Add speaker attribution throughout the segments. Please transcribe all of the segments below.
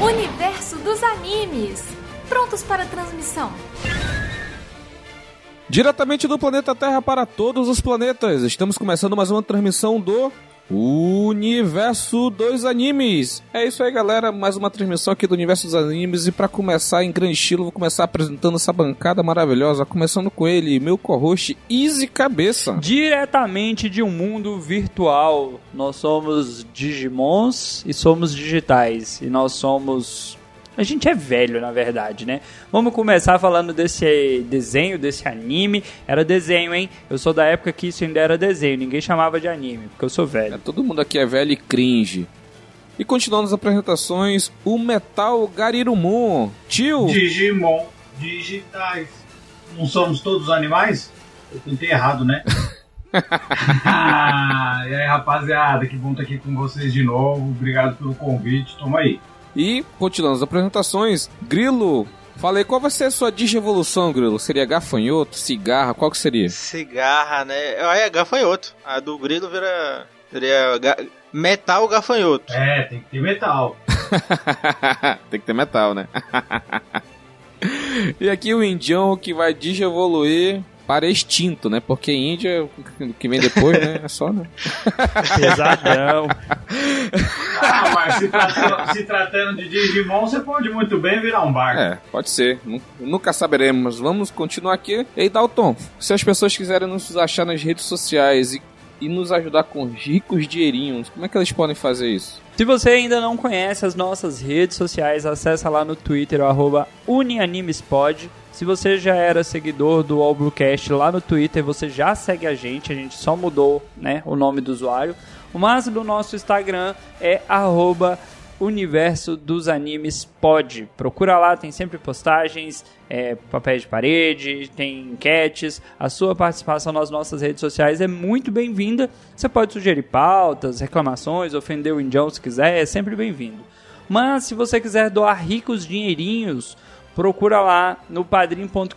Speaker 1: Universo dos animes. Prontos para transmissão.
Speaker 2: Diretamente do planeta Terra para todos os planetas, estamos começando mais uma transmissão do Universo dos Animes. É isso aí, galera, mais uma transmissão aqui do Universo dos Animes e para começar em grande estilo, vou começar apresentando essa bancada maravilhosa, começando com ele, meu co-host Easy Cabeça.
Speaker 3: Diretamente de um mundo virtual, nós somos Digimons e somos digitais e nós somos a gente é velho, na verdade, né? Vamos começar falando desse desenho, desse anime. Era desenho, hein? Eu sou da época que isso ainda era desenho. Ninguém chamava de anime, porque eu sou velho.
Speaker 2: É, todo mundo aqui é velho e cringe. E continuando as apresentações, o Metal Garirumon. Tio!
Speaker 4: Digimon digitais. Não somos todos animais? Eu tentei errado, né? ah, e aí, rapaziada, que bom estar aqui com vocês de novo. Obrigado pelo convite. Toma aí.
Speaker 2: E, continuando as apresentações, Grilo, falei, qual vai ser a sua digievolução, Grilo? Seria gafanhoto, cigarra, qual que seria?
Speaker 5: Cigarra, né? Ah, é gafanhoto. A do Grilo vira... Seria ga... metal gafanhoto.
Speaker 4: É, tem que ter metal.
Speaker 2: tem que ter metal, né? e aqui o Indião que vai digievoluir para extinto, né? Porque Índia, que vem depois, né? É só, né?
Speaker 3: Pesadão.
Speaker 4: Ah, mas se tratando, se tratando, de Digimon, você pode muito bem virar um barco.
Speaker 2: É, pode ser. Nunca saberemos. Vamos continuar aqui. Ei, Dalton, se as pessoas quiserem nos achar nas redes sociais e, e nos ajudar com ricos dinheirinhos, como é que eles podem fazer isso?
Speaker 3: Se você ainda não conhece as nossas redes sociais, acessa lá no Twitter, arroba UniAnimesPod. Se você já era seguidor do All Bluecast lá no Twitter, você já segue a gente, a gente só mudou né, o nome do usuário. Mas no nosso Instagram é arroba Universo dos Animes. Procura lá, tem sempre postagens, é, papéis de parede, tem enquetes. A sua participação nas nossas redes sociais é muito bem-vinda. Você pode sugerir pautas, reclamações, ofender o Indião se quiser, é sempre bem-vindo. Mas se você quiser doar ricos dinheirinhos, procura lá no padrim.com.br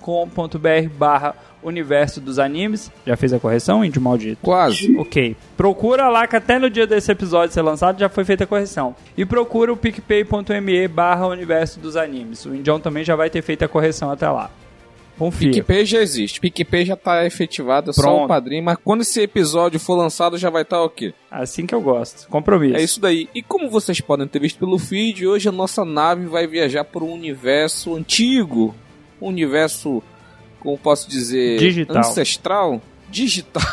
Speaker 3: barra universo dos animes. Já fez a correção, índio maldito?
Speaker 2: Quase.
Speaker 3: Ok. Procura lá que até no dia desse episódio ser lançado já foi feita a correção. E procura o picpay.me barra universo dos animes. O Indião também já vai ter feito a correção até lá. Confia.
Speaker 2: PicPay já existe. PicPay já tá efetivado, é só o padrinho. Mas quando esse episódio for lançado, já vai estar tá o quê?
Speaker 3: Assim que eu gosto. Compromisso.
Speaker 2: É isso daí. E como vocês podem ter visto pelo feed, hoje a nossa nave vai viajar por um universo antigo. Um universo, como posso dizer...
Speaker 3: Digital.
Speaker 2: Ancestral. Digital.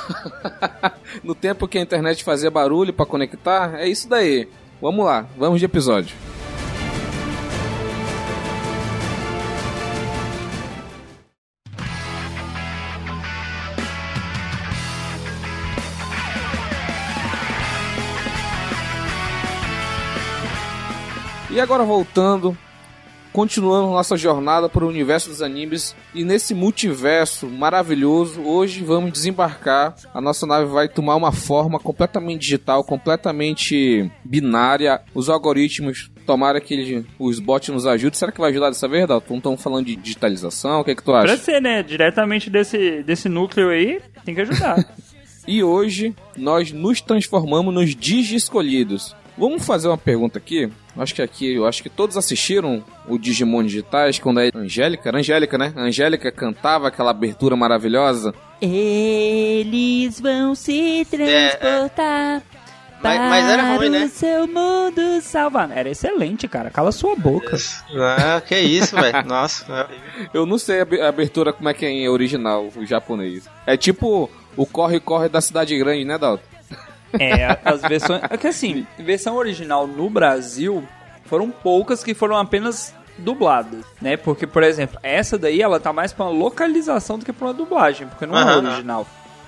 Speaker 2: no tempo que a internet fazia barulho para conectar. É isso daí. Vamos lá. Vamos de episódio. E agora voltando, continuando nossa jornada para o universo dos animes e nesse multiverso maravilhoso, hoje vamos desembarcar. A nossa nave vai tomar uma forma completamente digital, completamente binária. Os algoritmos Tomara que os bots nos ajudem. Será que vai ajudar dessa vez, Dalton? Estão falando de digitalização? O que é que tu acha?
Speaker 3: Pra ser, né? Diretamente desse, desse núcleo aí, tem que ajudar.
Speaker 2: e hoje nós nos transformamos nos Digi escolhidos. Vamos fazer uma pergunta aqui. Acho que aqui, eu acho que todos assistiram o Digimon Digitais quando a Angélica, era Angélica, né? A Angélica cantava aquela abertura maravilhosa.
Speaker 6: Eles vão se transportar. É, é.
Speaker 5: Mas, mas, era ruim, né?
Speaker 6: o seu mundo salvar.
Speaker 3: Era excelente, cara. Cala sua boca.
Speaker 5: Ah, que isso, velho. Nossa.
Speaker 2: Eu não sei a abertura como é que é em original, o japonês. É tipo o corre-corre da cidade grande, né, Dalton?
Speaker 3: É, as versões. É que assim, versão original no Brasil foram poucas que foram apenas dubladas, né? Porque, por exemplo, essa daí ela tá mais pra uma localização do que pra uma dublagem, porque não é original.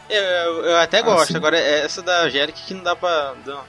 Speaker 5: Eu, eu, eu até gosto, ah, agora essa da Angélica que não dá pra. Não.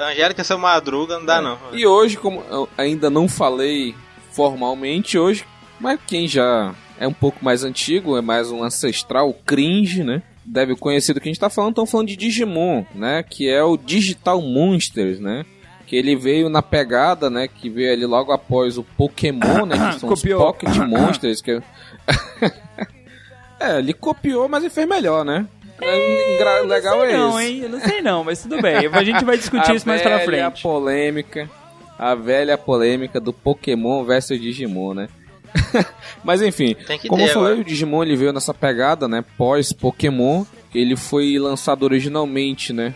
Speaker 5: Angélica seu madruga não dá, é. não.
Speaker 2: E hoje, como eu ainda não falei formalmente, hoje, mas quem já é um pouco mais antigo, é mais um ancestral cringe, né? Deve conhecer do que a gente tá falando, estão falando de Digimon, né? Que é o Digital Monsters, né? Que ele veio na pegada, né? Que veio ali logo após o Pokémon, né? Que são
Speaker 3: Copiou.
Speaker 2: os Pocket Monsters. Que... é, ele copiou, mas ele fez melhor, né? É, legal
Speaker 3: não sei
Speaker 2: é
Speaker 3: não,
Speaker 2: esse.
Speaker 3: hein? Eu não sei não, mas tudo bem. A gente vai discutir
Speaker 2: a
Speaker 3: isso mais pra frente.
Speaker 2: polêmica. A velha polêmica do Pokémon versus Digimon, né? Mas enfim, como
Speaker 5: ter
Speaker 2: eu falei, o Digimon ele veio nessa pegada, né? Pós Pokémon, ele foi lançado originalmente, né?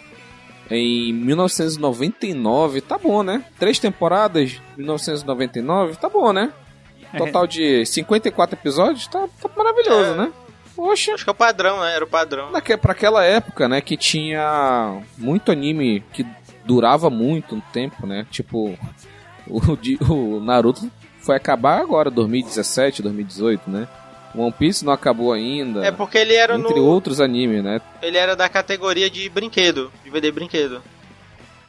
Speaker 2: Em 1999, tá bom, né? Três temporadas, 1999, tá bom, né? Total de 54 episódios, tá, tá maravilhoso,
Speaker 5: É.
Speaker 2: né? Poxa,
Speaker 5: Acho que é o padrão, né? Era o padrão.
Speaker 2: Naque, pra aquela época, né, que tinha muito anime que durava muito um tempo, né? Tipo, o, o Naruto foi acabar agora, 2017, 2018, né? One Piece não acabou ainda.
Speaker 5: É porque ele era
Speaker 2: entre
Speaker 5: no.
Speaker 2: outros animes, né?
Speaker 5: Ele era da categoria de brinquedo, de vender brinquedo.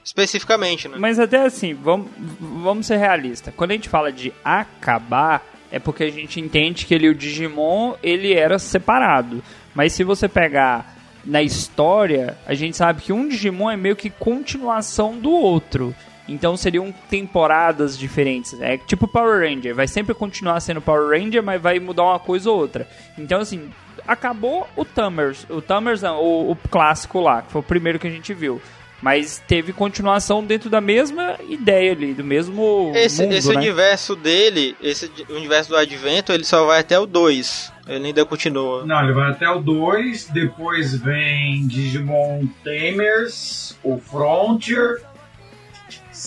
Speaker 5: Especificamente, né?
Speaker 3: Mas até assim, vamos, vamos ser realistas. Quando a gente fala de acabar, é porque a gente entende que ele, o Digimon, ele era separado. Mas se você pegar na história, a gente sabe que um Digimon é meio que continuação do outro. Então seriam temporadas diferentes. É tipo Power Ranger, vai sempre continuar sendo Power Ranger, mas vai mudar uma coisa ou outra. Então assim, acabou o Tamers, o Tamers não, o, o clássico lá, que foi o primeiro que a gente viu. Mas teve continuação dentro da mesma ideia ali, do mesmo
Speaker 5: Esse,
Speaker 3: mundo,
Speaker 5: esse
Speaker 3: né?
Speaker 5: universo dele, esse universo do Advento, ele só vai até o 2. Ele ainda continua.
Speaker 4: Não, ele vai até o 2, depois vem Digimon Tamers, o Frontier.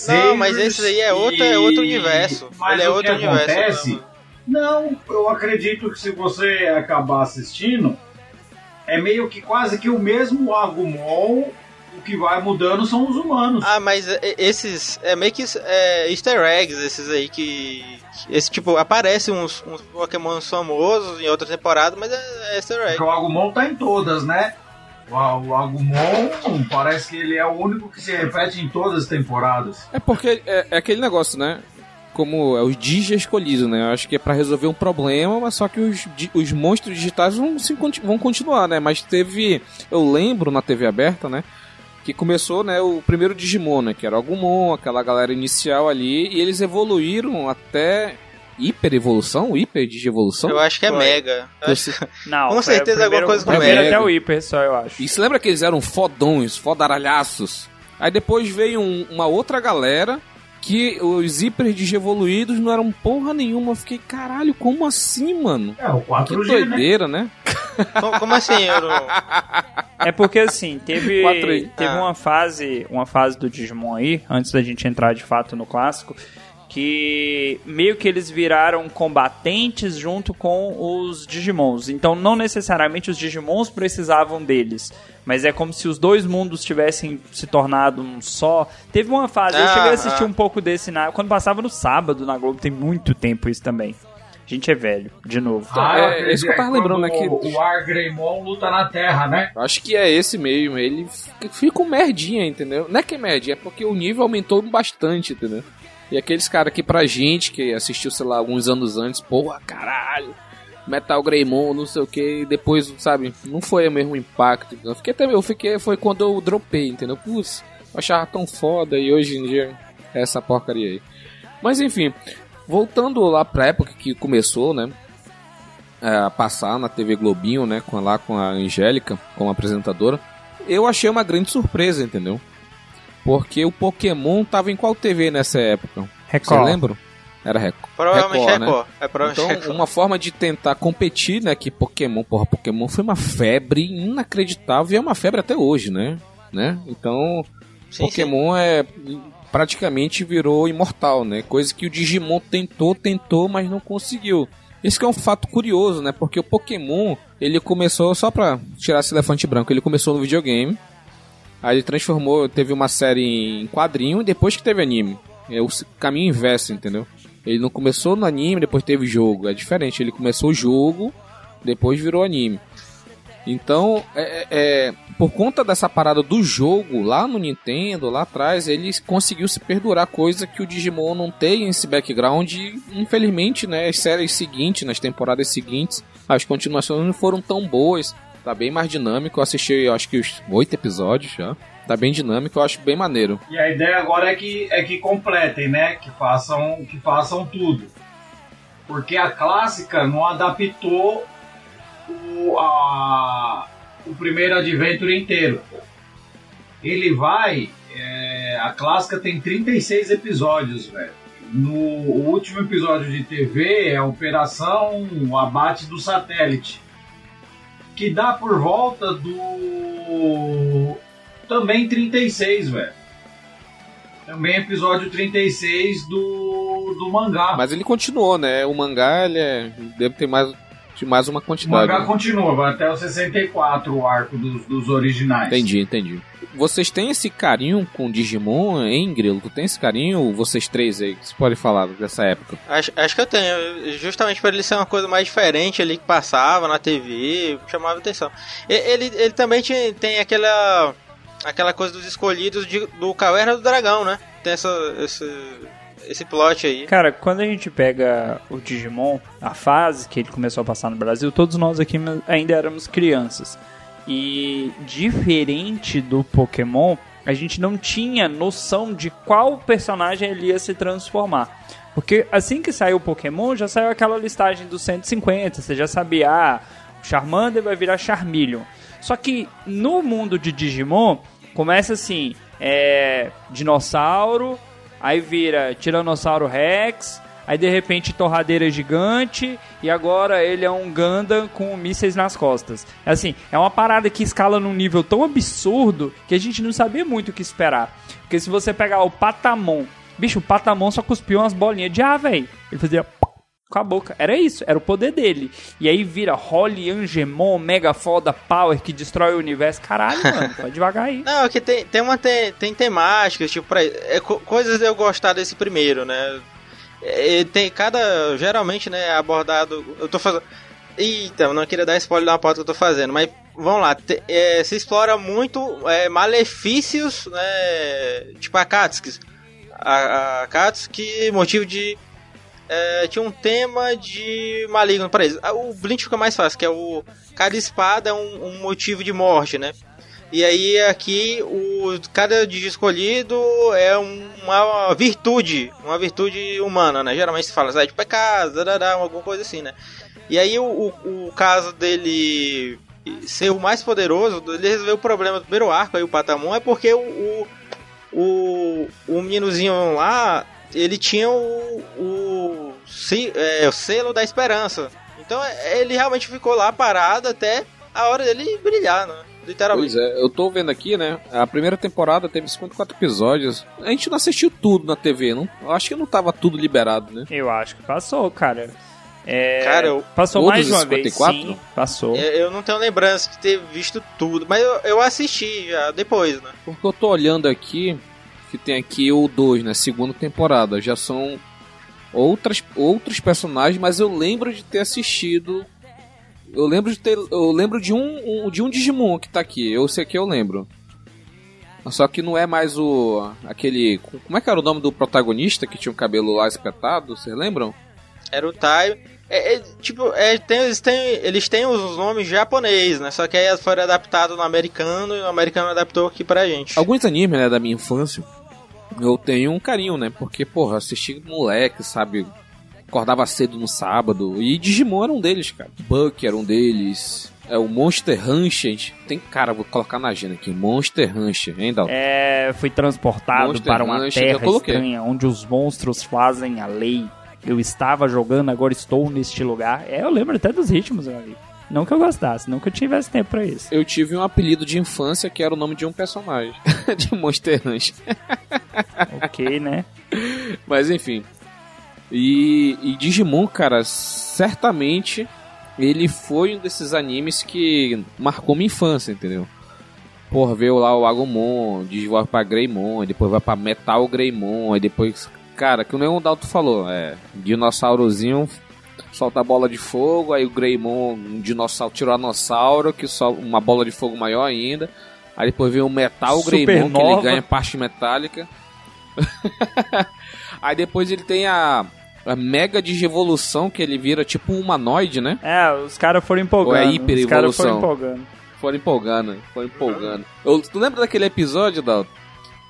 Speaker 5: Não, mas esse aí é outro,
Speaker 4: e-
Speaker 5: é outro universo.
Speaker 4: Mas
Speaker 5: ele é
Speaker 4: o
Speaker 5: outro
Speaker 4: que
Speaker 5: universo.
Speaker 4: acontece?
Speaker 5: né?
Speaker 4: Não, eu acredito que se você acabar assistindo, é meio que quase que o mesmo Agumon. O que vai mudando são os humanos.
Speaker 5: Ah, mas esses. É meio que é, easter eggs, esses aí que. que- Esse tipo, aparece uns, uns Pokémon famosos em outra temporada, mas é, é easter egg.
Speaker 4: Porque o Agumon tá em todas, né? O, Agumon parece que ele é o único que se repete em todas as temporadas.
Speaker 2: É porque é, é aquele negócio, né? Como é os Digi escolhidos, né? Eu acho que é pra resolver um problema, mas só que os, os monstros digitais vão, se, vão continuar, né? Mas teve. Eu lembro na TV aberta, né? Que começou, né, o primeiro Digimon, né? Que era o Agumon, aquela galera inicial ali, e eles evoluíram até hiper evolução, hiper digievolução.
Speaker 5: Eu acho que é
Speaker 3: Foi.
Speaker 5: Mega.
Speaker 2: Esse-
Speaker 3: Não,
Speaker 5: Com certeza
Speaker 3: o
Speaker 5: alguma coisa com
Speaker 3: o primeiro
Speaker 2: Mega.
Speaker 3: até o Hyper só, eu acho.
Speaker 2: E se lembra que eles eram fodões, fodaralhaços? Aí depois veio um- uma outra galera que os hiper digievoluídos não eram porra nenhuma. Eu fiquei, caralho, como assim, mano?
Speaker 4: É, o
Speaker 2: Que
Speaker 4: 4G, né?
Speaker 2: doideira, né?
Speaker 5: Como, como assim? Eu não...
Speaker 3: É porque assim, teve, teve
Speaker 5: Ah.
Speaker 3: uma fase, uma fase do Digimon aí, antes da gente entrar de fato no clássico, que meio que eles viraram combatentes junto com os Digimons. Então não necessariamente os Digimons precisavam deles, mas é como se os dois mundos tivessem se tornado um só. Teve uma fase, eu
Speaker 5: Ah,
Speaker 3: cheguei a assistir
Speaker 5: ah.
Speaker 3: um pouco desse na, quando passava no sábado na Globo, tem muito tempo isso também. A gente é velho, de novo.
Speaker 4: Ah,
Speaker 2: É,
Speaker 4: eu acredito,
Speaker 2: isso que eu tava
Speaker 4: é
Speaker 2: lembrando, né,
Speaker 4: quando
Speaker 2: que-
Speaker 4: O Argreymon luta na Terra, né?
Speaker 2: Eu Acho que é esse mesmo. Ele fica um merdinha, entendeu? Não é que é merdinha, é porque o nível aumentou bastante, entendeu? E aqueles caras que pra gente, que assistiu, sei lá, alguns anos antes, porra, caralho, Metal Greymon, não sei o que, e depois, sabe, não foi o mesmo impacto. Eu fiquei até, eu fiquei, foi quando eu dropei, entendeu? Putz, achava tão foda e hoje em dia é essa porcaria aí. Mas enfim, voltando lá pra época que começou, né? a passar na TV Globinho, né? Com, lá com a Angélica, como apresentadora. Eu achei uma grande surpresa, entendeu? Porque o Pokémon tava em qual TV nessa época? Você
Speaker 3: Record.
Speaker 2: lembra? Era Record.
Speaker 5: Provavelmente
Speaker 2: Record, né?
Speaker 5: Record. É provavelmente
Speaker 2: Então,
Speaker 5: Record.
Speaker 2: uma forma de tentar competir, né? Que Pokémon, porra, Pokémon foi uma febre inacreditável e é uma febre até hoje, né? né? Então,
Speaker 5: Sim,
Speaker 2: Pokémon é praticamente virou imortal, né? Coisa que o Digimon tentou, tentou, mas não conseguiu. Esse que é um fato curioso, né? Porque o Pokémon, ele começou só pra tirar esse elefante branco, ele começou no videogame. Aí ele transformou, teve uma série em quadrinho e depois que teve anime. É o caminho inverso, entendeu? Ele não começou no anime, depois teve jogo. É diferente, ele começou o jogo, depois virou anime. Então, é, é, por conta dessa parada do jogo lá no Nintendo, lá atrás, ele conseguiu se perdurar, coisa que o Digimon não tem esse background. E, infelizmente, né, as séries seguintes, nas temporadas seguintes, as continuações não foram tão boas. Tá bem mais dinâmico. Eu assisti, acho que os oito episódios já. Tá bem dinâmico, eu acho bem maneiro.
Speaker 4: E a ideia agora é que, é que completem, né? Que façam, que façam tudo. Porque a clássica não adaptou o, a, o primeiro Adventure inteiro. Ele vai. é, a clássica tem 36 episódios, velho. No último episódio de TV é a Operação Abate do Satélite. Que dá por volta do. Também 36, velho. Também episódio 36 do, do mangá.
Speaker 2: Mas ele continuou, né? O mangá, ele é, deve ter mais, de mais uma
Speaker 4: O
Speaker 2: quantidade.
Speaker 4: mangá
Speaker 2: né?
Speaker 4: continua, vai até o 64 o arco dos, dos originais.
Speaker 2: Entendi, entendi. Vocês têm esse carinho com Digimon, hein, Grilo? Tu tem esse carinho? Vocês três aí, que você pode falar dessa época?
Speaker 5: Acho, acho que eu tenho. Justamente por ele ser uma coisa mais diferente ali que passava na TV, chamava atenção. Ele, ele também tinha, tem aquela. aquela coisa dos escolhidos de- do Caverna do Dragão, né? Tem essa, esse, esse plot aí.
Speaker 3: Cara, quando a gente pega o Digimon, a fase que ele começou a passar no Brasil, todos nós aqui ainda éramos crianças. E diferente do Pokémon, a gente não tinha noção de qual personagem ele ia se transformar. Porque assim que saiu o Pokémon, já saiu aquela listagem dos 150, você já sabia, ah, o Charmander vai virar Charmeleon. Só que no mundo de Digimon, começa assim, é, dinossauro, aí vira Tiranossauro Rex, aí de repente torradeira gigante, e agora ele é um Gundam com mísseis nas costas. Assim, é uma parada que escala num nível tão absurdo que a gente não sabia muito o que esperar. Porque se você pegar o Patamon, bicho, o Patamon só cuspiu umas bolinhas de ar, velho. Ele fazia com a boca. Era isso, era o poder dele. E aí vira Holly Angemon, mega foda power que destrói o universo. Caralho, mano, vai devagar aí.
Speaker 5: Não, é que tem, tem, uma, tem, tem temáticas, tipo, pra, é, co- coisas de eu gostar desse primeiro, né? É, tem cada. Geralmente, né, abordado. Eu tô fazendo. Eita, não queria dar spoiler da pauta que eu tô fazendo, mas vamos lá. te- é, se explora muito é, malefícios, né? Tipo a Katsuki. A, a Akatsuki, motivo de. é, tinha um tema de maligno para eles. O Blink fica mais fácil, que é o. Cada espada é um, um motivo de morte, né? E aí aqui o cada dia escolhido é um- uma virtude, uma virtude humana, né? Geralmente se fala, sai de pecado, darará, alguma coisa assim, né? E aí o, o, o caso dele ser o mais poderoso, ele resolveu o problema do primeiro arco aí o Patamon é porque o, o, o, meninozinho lá, ele tinha o, o, é, o selo da esperança. Então é, ele realmente ficou lá parado até a hora dele brilhar, né? Literalmente.
Speaker 2: Pois é, eu tô vendo aqui, né? A primeira temporada teve 54 episódios. A gente não assistiu tudo na TV, não? Eu acho que não tava tudo liberado, né?
Speaker 3: Eu acho que passou, cara. É,
Speaker 5: Cara, eu-
Speaker 3: passou
Speaker 2: Todos
Speaker 3: mais de uma
Speaker 2: os
Speaker 3: vez,
Speaker 2: 54?
Speaker 3: sim, passou.
Speaker 5: Eu, eu não tenho lembrança de ter visto tudo, mas eu, eu assisti já depois, né?
Speaker 2: Porque eu tô olhando aqui, que tem aqui o 2, né? Segunda temporada. Já são outras, outros personagens, mas eu lembro de ter assistido. Eu lembro de ter. Eu lembro de um, um- de um Digimon que tá aqui. Eu sei que eu lembro. Só que não é mais o. aquele. Como é que era o nome do protagonista que tinha o cabelo lá espetado? Vocês lembram?
Speaker 5: Era o Tai. É, é, tipo, é, tem, eles, têm, eles têm os nomes japonês, né? Só que aí foram adaptados no americano e o americano adaptou aqui pra gente.
Speaker 2: Alguns animes, né, da minha infância, eu tenho um carinho, né? Porque, porra, assisti moleque, sabe? Acordava cedo no sábado. E Digimon era um deles, cara. Buck era um deles. É o Monster Rancher. Tem, cara, vou colocar na agenda aqui. Monster Rancher, hein, Dalton?
Speaker 3: É, fui transportado
Speaker 2: Monster
Speaker 3: para uma
Speaker 2: Rancher,
Speaker 3: terra estranha onde os monstros fazem a lei. Eu estava jogando, agora estou neste lugar. É, eu lembro até dos ritmos, meu amigo. Não que eu gostasse, não que eu tivesse tempo pra isso.
Speaker 2: Eu tive um apelido de infância que era o nome de um personagem. de Monster Rancher.
Speaker 3: ok, né?
Speaker 2: Mas enfim. E, e Digimon, cara, certamente ele foi um desses animes que marcou minha infância, entendeu? Porra, veio lá o Agumon, desenvolve pra Greymon, depois vai pra Metal Greymon, aí depois. Cara, que o Leon Dalton falou, é. Dinossaurozinho solta a bola de fogo, aí o Greymon, um dinossauro, tiranossauro, que solta uma bola de fogo maior ainda. Aí depois vem o Metal Greymon, que ele
Speaker 3: Supernova.
Speaker 2: ganha parte metálica. Aí depois ele tem a a mega digievolução que ele vira tipo um humanoide, né?
Speaker 3: É, os caras foram empolgando.
Speaker 2: Ou é
Speaker 3: Os
Speaker 2: hiperevolução?
Speaker 3: caras foram empolgando.
Speaker 2: Foram empolgando, foram empolgando. Eu, tu lembra daquele episódio, Dalton?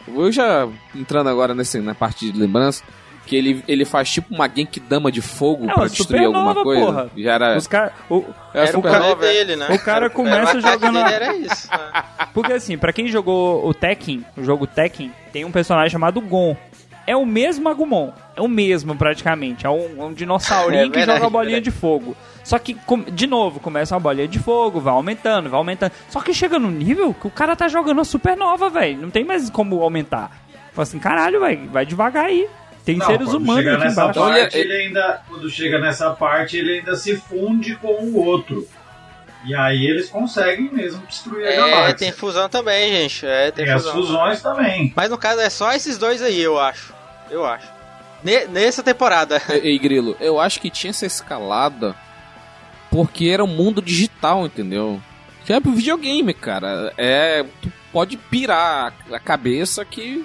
Speaker 2: Eu já entrando agora nesse, na parte de lembrança, que ele, ele faz tipo uma Genkidama de fogo
Speaker 3: É,
Speaker 2: pra destruir alguma coisa.
Speaker 3: porra.
Speaker 2: Já era.
Speaker 3: Os caras. o-
Speaker 2: era
Speaker 5: Era o
Speaker 2: super-
Speaker 5: poder dele, né?
Speaker 3: o cara
Speaker 5: Era-
Speaker 3: começa jogando-
Speaker 5: era isso. né?
Speaker 3: Porque assim, pra quem jogou o Tekken, o jogo Tekken, tem um personagem chamado Gon. É o mesmo Agumon. É o mesmo, praticamente. É um, um dinossaurinho
Speaker 5: É
Speaker 3: que joga bolinha
Speaker 5: verdade.
Speaker 3: de fogo. Só que, de novo, começa uma bolinha de fogo, vai aumentando, vai aumentando. Só que chega no nível que o cara tá jogando uma supernova, velho. Não tem mais como aumentar. Fala assim, caralho, velho, vai devagar aí. Tem
Speaker 4: Não,
Speaker 3: seres
Speaker 4: quando
Speaker 3: humanos
Speaker 4: chega
Speaker 3: aqui
Speaker 4: nessa
Speaker 3: embaixo.
Speaker 4: Parte, ele ainda, quando chega nessa parte, ele ainda se funde com o outro. E aí eles conseguem mesmo destruir a
Speaker 5: É,
Speaker 4: galáxia.
Speaker 5: tem fusão também, gente. É, tem
Speaker 4: Tem as
Speaker 5: fusão.
Speaker 4: fusões também.
Speaker 5: Mas no caso é só esses dois aí, eu acho. Eu acho. Ne- nessa temporada.
Speaker 2: Ei, Grilo, eu acho que tinha essa escalada porque era um mundo digital, entendeu? Que é pro videogame, cara. É. Tu pode pirar a cabeça que.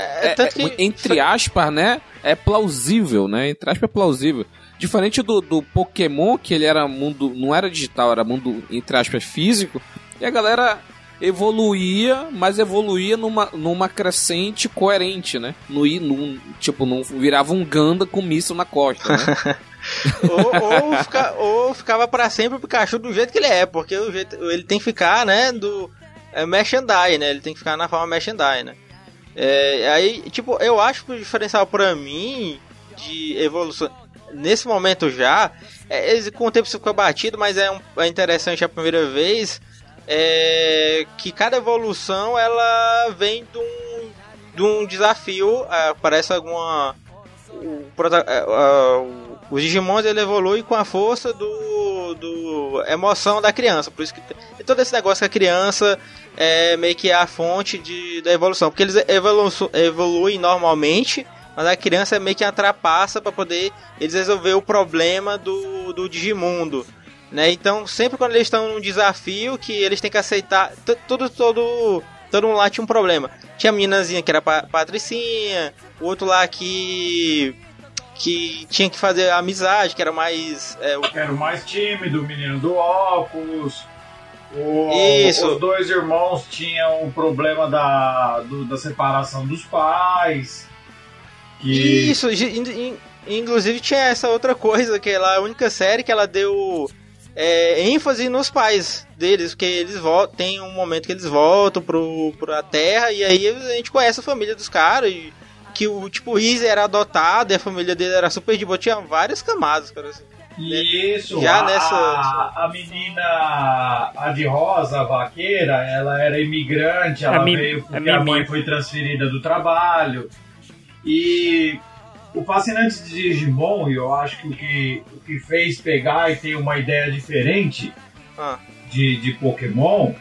Speaker 5: É,
Speaker 2: é-
Speaker 5: que.
Speaker 2: é, entre aspas, né? É plausível, né? Entre aspas é plausível. Diferente do, do Pokémon, que ele era mundo. não era digital, era mundo, entre aspas, físico. E a galera evoluía, mas evoluía numa, numa crescente coerente, né? No, num, tipo, não virava um Ganda com míssil na costa, né?
Speaker 5: ou, ou, fica- ou ficava pra sempre o Pikachu do jeito que ele é, porque o jeito, ele tem que ficar, né, do é, Mesh and Die, né? Ele tem que ficar na forma Mesh and Die, né? É, aí, tipo, eu acho que o diferencial pra mim de evolução nesse momento já, é, com o tempo isso ficou batido, mas é, um- é interessante a primeira vez é, que cada evolução ela vem de um, de um desafio, é, parece alguma o, é, os Digimons ele evolui com a força do, do emoção da criança. Por isso que tem todo esse negócio que a criança é meio que a fonte de, da evolução. Porque eles evolu evoluem normalmente, mas a criança é meio que a para poder eles resolver o problema do, do Digimundo. Né? Então, sempre quando eles estão num desafio que eles têm que aceitar, todo, todo, todo mundo lá tinha um problema. Tinha a meninazinha que era pa Patricinha, o outro lá que que tinha que fazer amizade, que era mais é, o-
Speaker 4: Era mais tímido, o menino do óculos. O-
Speaker 5: Isso.
Speaker 4: Os dois irmãos tinham o problema da, do- da separação dos pais. Que
Speaker 5: Isso, inclusive tinha essa outra coisa, que ela a única série que ela deu é, ênfase nos pais deles, porque eles voltam, tem um momento que eles voltam pro, pra terra, e aí a gente conhece a família dos caras, e que o tipo Easy era adotado, e a família dele era super de boa, tinha várias camadas, cara. assim.
Speaker 4: Isso,
Speaker 5: Já
Speaker 4: a,
Speaker 5: nessa-
Speaker 4: a menina, a de rosa, a vaqueira, ela era imigrante, ela
Speaker 3: A Mi-
Speaker 4: veio
Speaker 3: a
Speaker 4: porque a
Speaker 3: Mimi.
Speaker 4: mãe foi transferida do trabalho. E o fascinante de Digimon, e eu acho que o que, o que fez pegar e ter uma ideia diferente
Speaker 5: Ah.
Speaker 4: de, de Pokémon,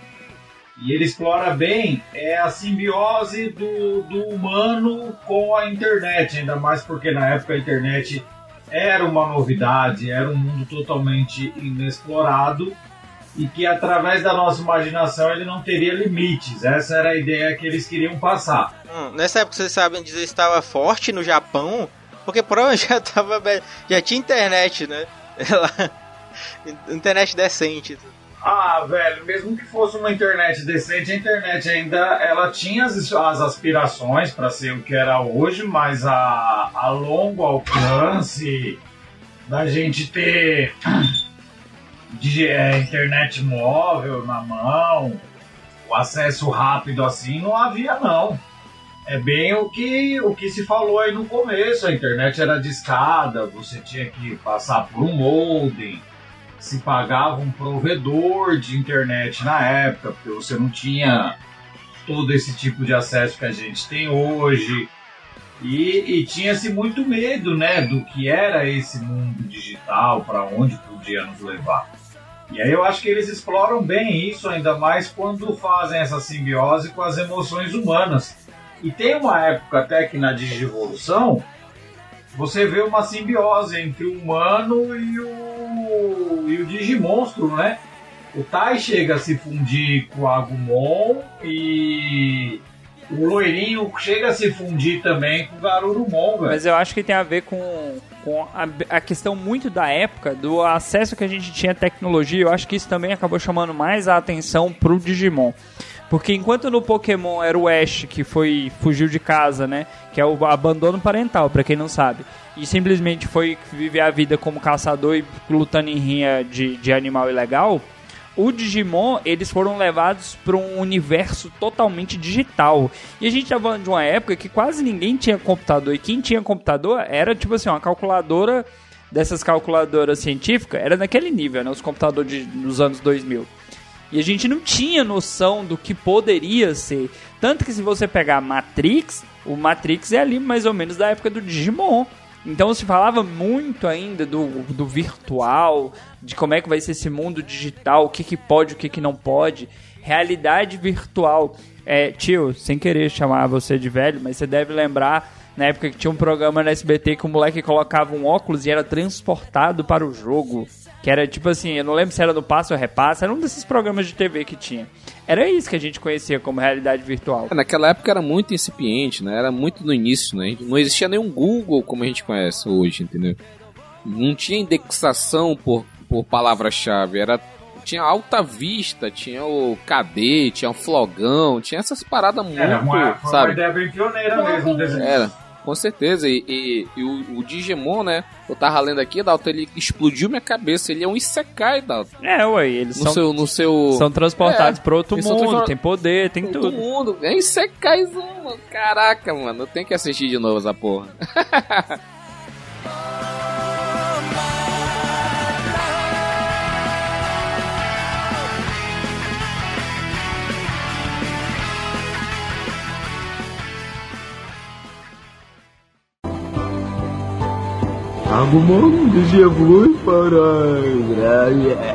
Speaker 4: e ele explora bem, é a simbiose do, do humano com a internet, ainda mais porque na época a internet era uma novidade, era um mundo totalmente inexplorado e que através da nossa imaginação ele não teria limites. Essa era a ideia que eles queriam passar.
Speaker 5: Hum, nessa época vocês sabem dizer estava forte no Japão, porque provavelmente já tava já tinha internet, né? Internet decente.
Speaker 4: Ah, velho, mesmo que fosse uma internet decente, a internet ainda ela tinha as, as aspirações para ser o que era hoje, mas a, a longo alcance da gente ter de, é, internet móvel na mão, o acesso rápido assim, não havia não. É bem o que, o que se falou aí no começo, a internet era discada, você tinha que passar por um modem, se pagava um provedor de internet na época, porque você não tinha todo esse tipo de acesso que a gente tem hoje. E, e tinha-se muito medo, né, do que era esse mundo digital, para onde podia nos levar. E aí eu acho que eles exploram bem isso, ainda mais quando fazem essa simbiose com as emoções humanas. E tem uma época até que na Digivolução você vê uma simbiose entre o humano e o, e o Digimonstro, né? O Tai chega a se fundir com o Agumon e, o loirinho chega a se fundir também com o Garurumon, velho.
Speaker 3: Mas eu acho que tem a ver com, com a, a questão muito da época, do acesso que a gente tinha à tecnologia. Eu acho que isso também acabou chamando mais a atenção pro Digimon. Porque enquanto no Pokémon era o Ash que foi fugiu de casa, né? Que é o abandono parental, pra quem não sabe. E simplesmente foi viver a vida como caçador e lutando em rinha de, de animal ilegal. O Digimon, eles foram levados para um universo totalmente digital. E a gente tá falando de uma época que quase ninguém tinha computador. E quem tinha computador era tipo assim, uma calculadora dessas calculadoras científicas, era naquele nível, né? Os computadores dos anos 2000. E a gente não tinha noção do que poderia ser. Tanto que se você pegar Matrix, o Matrix é ali mais ou menos da época do Digimon. Então se falava muito ainda do, do virtual, de como é que vai ser esse mundo digital, o que, que pode, o que, que não pode. Realidade virtual. É, tio, sem querer chamar você de velho, mas você deve lembrar na época que tinha um programa na SBT que o moleque colocava um óculos e era transportado para o jogo. Que era tipo assim, eu não lembro se era no Passo ou Repassa, era um desses programas de TV que tinha. Era isso que a gente conhecia como realidade virtual.
Speaker 2: É, Naquela época era muito incipiente, né? Era muito no início, né? Não existia nenhum Google como a gente conhece hoje, entendeu? Não tinha indexação por, por palavra-chave, era tinha Alta Vista, tinha o KD, tinha o Flogão, tinha essas paradas muito,
Speaker 4: Era uma, foi uma
Speaker 2: sabe?
Speaker 4: ideia bem pioneira mesmo.
Speaker 2: Era, com certeza. E, e- e o, o Digimon, né? Eu tava lendo aqui, Dalton, ele explodiu minha cabeça. Ele é um Isekai, Dalton.
Speaker 3: É, ué, eles
Speaker 2: No
Speaker 3: são,
Speaker 2: seu, no seu
Speaker 3: são transportados
Speaker 2: É,
Speaker 3: para outro mundo, tem poder, tem
Speaker 2: todo
Speaker 3: tudo.
Speaker 2: mundo. É Isekaizão, mano. Caraca, mano. Eu tenho que assistir de novo essa porra.
Speaker 7: Agumon Jesus para Graham.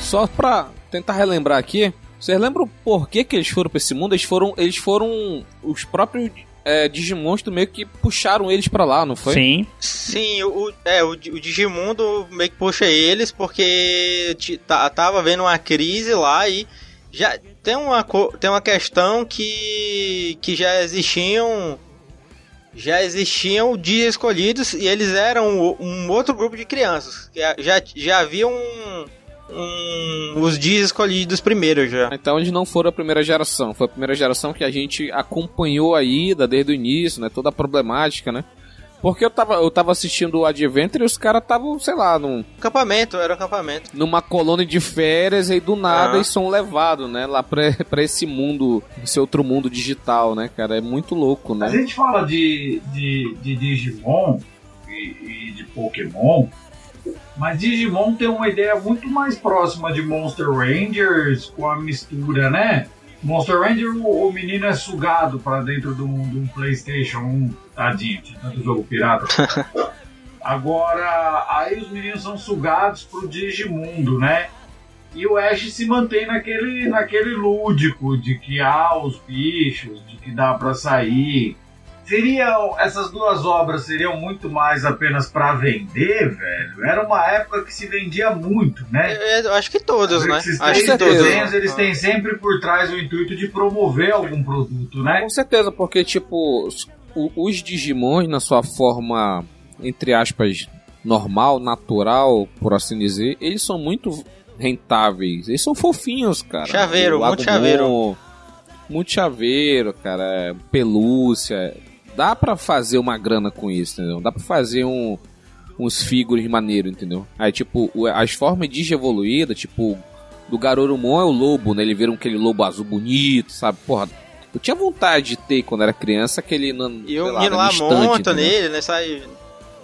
Speaker 2: Só pra tentar relembrar aqui, vocês lembram por que, que eles foram pra esse mundo? Eles foram. Eles foram. Os próprios é, Digimons meio que puxaram eles pra lá, não foi?
Speaker 3: Sim.
Speaker 5: Sim, o, é, o, o Digimundo meio que puxa eles porque tá- tava vendo uma crise lá e já tem uma, tem uma questão que, que já existiam já existiam dias escolhidos e eles eram um outro grupo de crianças. que Já, já havia um, um- os dias escolhidos primeiro já.
Speaker 2: Então eles não foram a primeira geração. Foi a primeira geração que a gente acompanhou a ida desde o início, né? Toda a problemática, né? Porque eu tava, eu tava assistindo o Adventure e os caras estavam, sei lá, num,
Speaker 5: Acampamento, era um acampamento.
Speaker 2: numa colônia de férias e do nada
Speaker 5: Aham.
Speaker 2: eles são levados, né? Lá pra, pra esse mundo, esse outro mundo digital, né, cara? É muito louco,
Speaker 4: A
Speaker 2: né?
Speaker 4: gente fala de, de, de Digimon e, e de Pokémon, mas Digimon tem uma ideia muito mais próxima de Monster Rangers com a mistura, né? Monster Ranger, o, menino é sugado pra dentro de um, de um PlayStation 1, tadinho, tinha tanto jogo pirata. Agora, aí os meninos são sugados pro Digimundo, né? E o Ash se mantém naquele, naquele lúdico de que há os bichos, de que dá pra sair. Seriam, essas duas obras seriam muito mais apenas pra vender, velho? Era uma época que se vendia muito, né?
Speaker 5: É, Eu acho que todos, né?
Speaker 4: Esses
Speaker 5: Acho
Speaker 4: três
Speaker 5: que todos.
Speaker 4: desenhos, eles têm sempre por trás o intuito de promover algum produto, né?
Speaker 2: Com certeza, porque, tipo, os, o- os Digimons, na sua forma, entre aspas, normal, natural, por assim dizer, eles são muito rentáveis. Eles são fofinhos, cara.
Speaker 5: Chaveiro, muito chaveiro.
Speaker 2: Muito chaveiro, cara. Pelúcia. Dá pra fazer uma grana com isso, entendeu? Dá pra fazer um, uns figures maneiro, entendeu? Aí, tipo, as formas digievoluídas, tipo, do Garurumon é o lobo, né? Ele vira aquele lobo azul bonito, sabe? Porra, eu tinha vontade de ter quando era criança aquele. nan-
Speaker 5: E o menino
Speaker 2: no
Speaker 5: lá monta
Speaker 2: entendeu?
Speaker 5: nele, né? Sai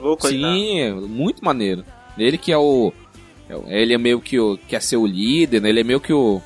Speaker 5: louco aí. tá?
Speaker 2: Sim, é muito maneiro. Ele que é o. é o- Ele é meio que o. Quer ser o líder, né? Ele é meio que o.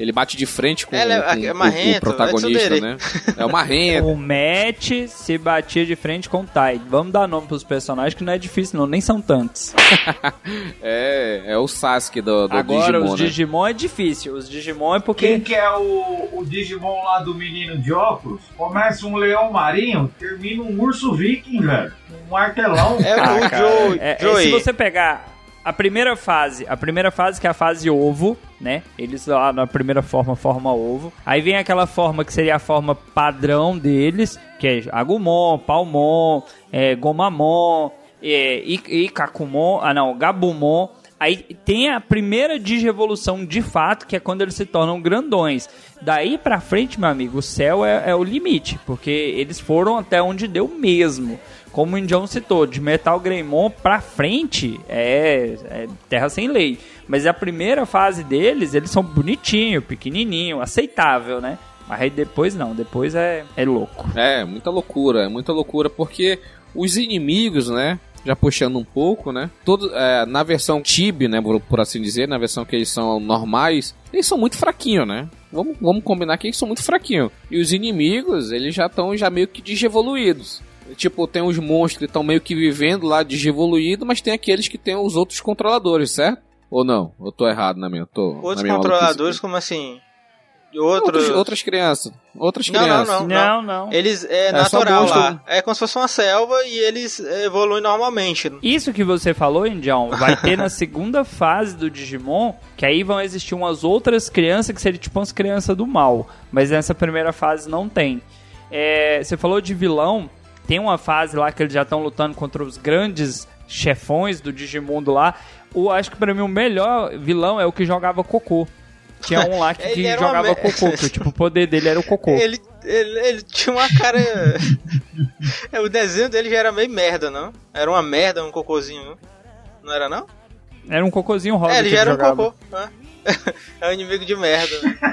Speaker 2: Ele bate de frente com,
Speaker 5: Ela é-
Speaker 2: com
Speaker 5: é
Speaker 2: o-
Speaker 5: marrento,
Speaker 2: o, protagonista,
Speaker 5: é
Speaker 2: né? É o marrento.
Speaker 3: O Matt se batia de frente com o Ty. Vamos dar nome pros personagens que não é difícil não, nem são tantos.
Speaker 2: É, é o Sasuke do, do
Speaker 3: Agora,
Speaker 2: Digimon,
Speaker 3: os
Speaker 2: né?
Speaker 3: Digimon é difícil. Os Digimon é porque...
Speaker 4: Quem que é o, o Digimon lá do menino de óculos? Começa um leão marinho, termina um urso viking, velho. Um martelão.
Speaker 5: É
Speaker 3: Ah,
Speaker 5: o Joe,
Speaker 3: é- é-
Speaker 5: Joey.
Speaker 3: se você pegar a primeira fase, a primeira fase que é a fase ovo, né? Eles lá na primeira forma, forma ovo. Aí vem aquela forma que seria a forma padrão deles, que é Agumon, Palmon, é, Gomamon, é, Ikakumon, ah não, Gabumon. Aí tem a primeira digievolução de fato, que é quando eles se tornam grandões. Daí pra frente, meu amigo, o céu é, é o limite, porque eles foram até onde deu mesmo. Como o Indião citou, de Metal Greymon pra frente é, é terra sem lei. Mas a primeira fase deles, eles são bonitinho, pequenininho, aceitável, né? Mas aí depois não, depois é, é louco.
Speaker 2: É, muita loucura, é muita loucura, porque os inimigos, né? Já puxando um pouco, né? Todo, é, na versão Tib, né? Por, por assim dizer, na versão que eles são normais, eles são muito fraquinhos, né? Vamos, vamos combinar que eles são muito fraquinhos. E os inimigos, eles já estão já meio que digievoluídos. Tipo, tem os monstros que estão meio que vivendo lá digievoluído, mas tem aqueles que tem os outros controladores, certo? Ou não? Eu tô errado na minha. Tô, na
Speaker 5: Outros
Speaker 2: minha
Speaker 5: controladores, como assim? Outros...
Speaker 2: Outros- outras crianças. Outras
Speaker 5: Não, não,
Speaker 2: crianças.
Speaker 5: não.
Speaker 3: Não, não.
Speaker 5: Eles é,
Speaker 2: É
Speaker 5: natural lá. É como se fosse uma selva e eles evoluem normalmente.
Speaker 3: Isso que você falou, Indião, vai ter na segunda fase do Digimon, que aí vão existir umas outras crianças que seriam tipo umas crianças do mal. Mas nessa primeira fase não tem. É, você falou de vilão, tem uma fase lá que eles já estão lutando contra os grandes chefões do Digimundo lá. O, acho que pra mim o melhor vilão é o que jogava cocô. Tinha um lá que, que
Speaker 5: uma
Speaker 3: jogava
Speaker 5: me-
Speaker 3: cocô, que tipo, o poder dele era o cocô.
Speaker 5: Ele, ele, ele tinha uma cara. o desenho dele já era meio merda, não? Era uma merda, um cocôzinho, não? Não era não?
Speaker 3: Era um cocôzinho rosa
Speaker 5: é, ele
Speaker 3: que
Speaker 5: já era um cocô. né? é um inimigo de merda. né?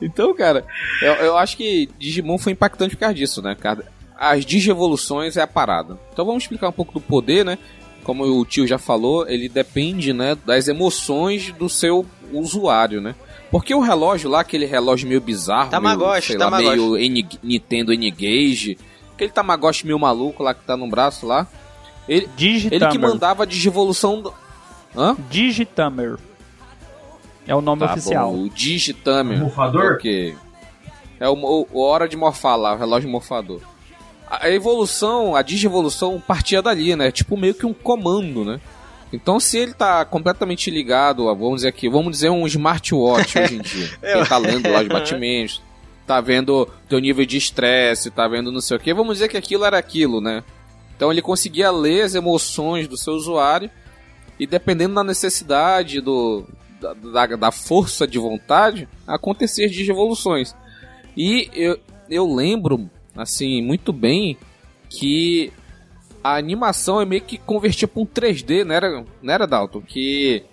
Speaker 2: Então, cara, eu, eu acho que Digimon foi impactante por causa disso, né, cara? As digievoluções é a parada. Então vamos explicar um pouco do poder, né? Como o tio já falou, ele depende, né, das emoções do seu usuário, né? Porque o relógio lá, aquele relógio meio bizarro,
Speaker 5: Tamagotchi,
Speaker 2: meio, sei lá, meio N- Nintendo N-Gage, aquele Tamagotchi meio maluco lá que tá no braço lá, ele, ele que mandava a digievolução do... Hã?
Speaker 3: Digitamer. É o nome
Speaker 2: Tá
Speaker 3: oficial.
Speaker 2: bom, o Digitamer.
Speaker 4: Morfador?
Speaker 2: Ok. É o, o, o hora de morfar lá, o relógio morfador. A a evolução, a digievolução partia dali, né? Tipo meio que um comando, né? Então se ele tá completamente ligado a, vamos dizer aqui, vamos dizer um smartwatch hoje em dia. Ele tá lendo lá os batimentos, tá vendo teu nível de estresse, tá vendo não sei o que, vamos dizer que aquilo era aquilo, né? Então ele conseguia ler as emoções do seu usuário e dependendo da necessidade, do, da, da, da força de vontade, acontecer as digievoluções. E eu, eu lembro, assim, muito bem que a animação é meio que convertia para um 3D, não era, não era Dalton? Que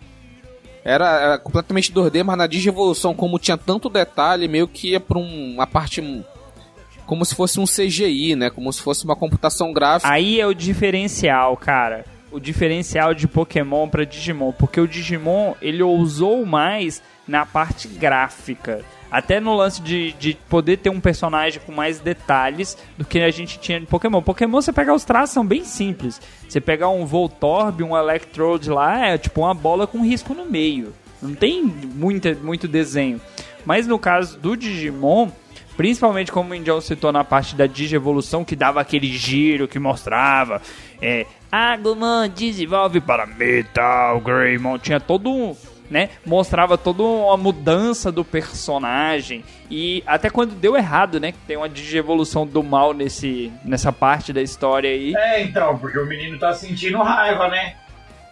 Speaker 2: era, era completamente 2D, mas na digievolução, como tinha tanto detalhe, meio que ia para uma parte como se fosse um CGI, né? Como se fosse uma computação gráfica.
Speaker 3: Aí é o diferencial, cara. O diferencial de Pokémon pra Digimon. Porque o Digimon, ele ousou mais na parte gráfica. Até no lance de, de poder ter um personagem com mais detalhes do que a gente tinha de Pokémon. Pokémon, você pegar os traços, são bem simples. Você pegar um Voltorb, um Electrode lá, é tipo uma bola com risco no meio. Não tem muita, muito desenho. Mas no caso do Digimon, Principalmente como o Indião citou na parte da digievolução, que dava aquele giro que mostrava. É, Agumon desenvolve para Metal Greymon. Tinha todo um. Né, mostrava toda uma mudança do personagem e até quando deu errado, né, que tem uma digievolução do mal nesse, nessa parte da história aí
Speaker 4: É, então, porque o menino tá sentindo raiva, né?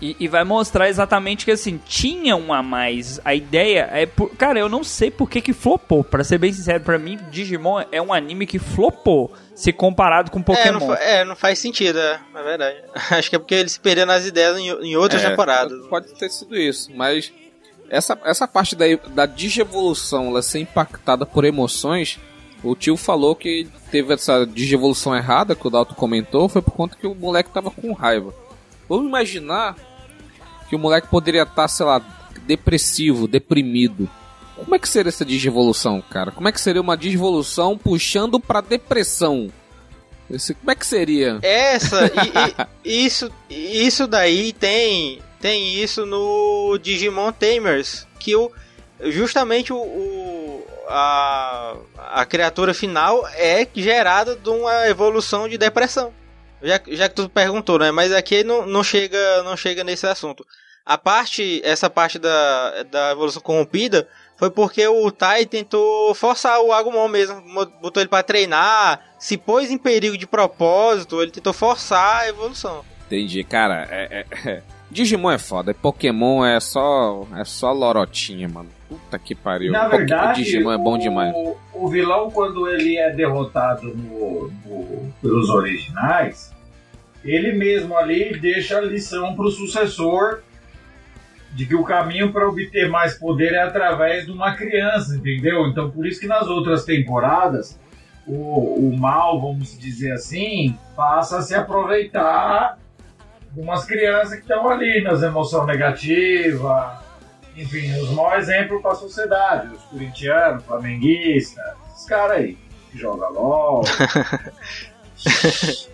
Speaker 3: E, e vai mostrar exatamente que assim, tinha um a mais. A ideia é. Por... Cara, eu não sei por que que flopou. Pra ser bem sincero, pra mim, Digimon é um anime que flopou. Se comparado com
Speaker 5: É
Speaker 3: Pokémon.
Speaker 5: não, fa- é, não faz sentido, é, é verdade. Acho que é porque eles se perderam nas ideias em, em outras
Speaker 2: É,
Speaker 5: temporadas.
Speaker 2: Pode ter sido isso, mas essa, essa parte da, da digievolução ela ser impactada por emoções, o tio falou que teve essa digievolução errada, que o Dalton comentou, foi por conta que o moleque tava com raiva. Vamos imaginar que o moleque poderia estar, sei lá, depressivo, deprimido. Como é que seria essa digievolução, cara? Como é que seria uma digievolução puxando pra depressão? Esse, como é que seria?
Speaker 5: Essa, e, e, isso, isso daí tem, tem isso no Digimon Tamers, que o, justamente o, o a, a criatura final é gerada de uma evolução de depressão. Já, já que tu perguntou, né? Mas aqui não, não, chega, não chega nesse assunto. A parte, essa parte da, da evolução corrompida foi porque o Tai tentou forçar o Agumon mesmo, botou ele para treinar, se pôs em perigo de propósito, ele tentou forçar a evolução.
Speaker 2: Entendi, cara. É, é, é. Digimon é foda, Pokémon é só é só lorotinha, mano. Puta que pariu.
Speaker 4: Na verdade,
Speaker 2: Digimon é bom demais.
Speaker 4: O, o vilão, quando ele é derrotado no, no- pelos originais, ele mesmo ali deixa a lição pro sucessor de que o caminho para obter mais poder é através de uma criança, entendeu? Então, por isso que nas outras temporadas, o, o mal, vamos dizer assim, passa a se aproveitar de umas crianças que estão ali nas emoções negativas, enfim, os maus exemplos para a sociedade, os corintianos, flamenguistas, esses caras aí, que jogam LOL.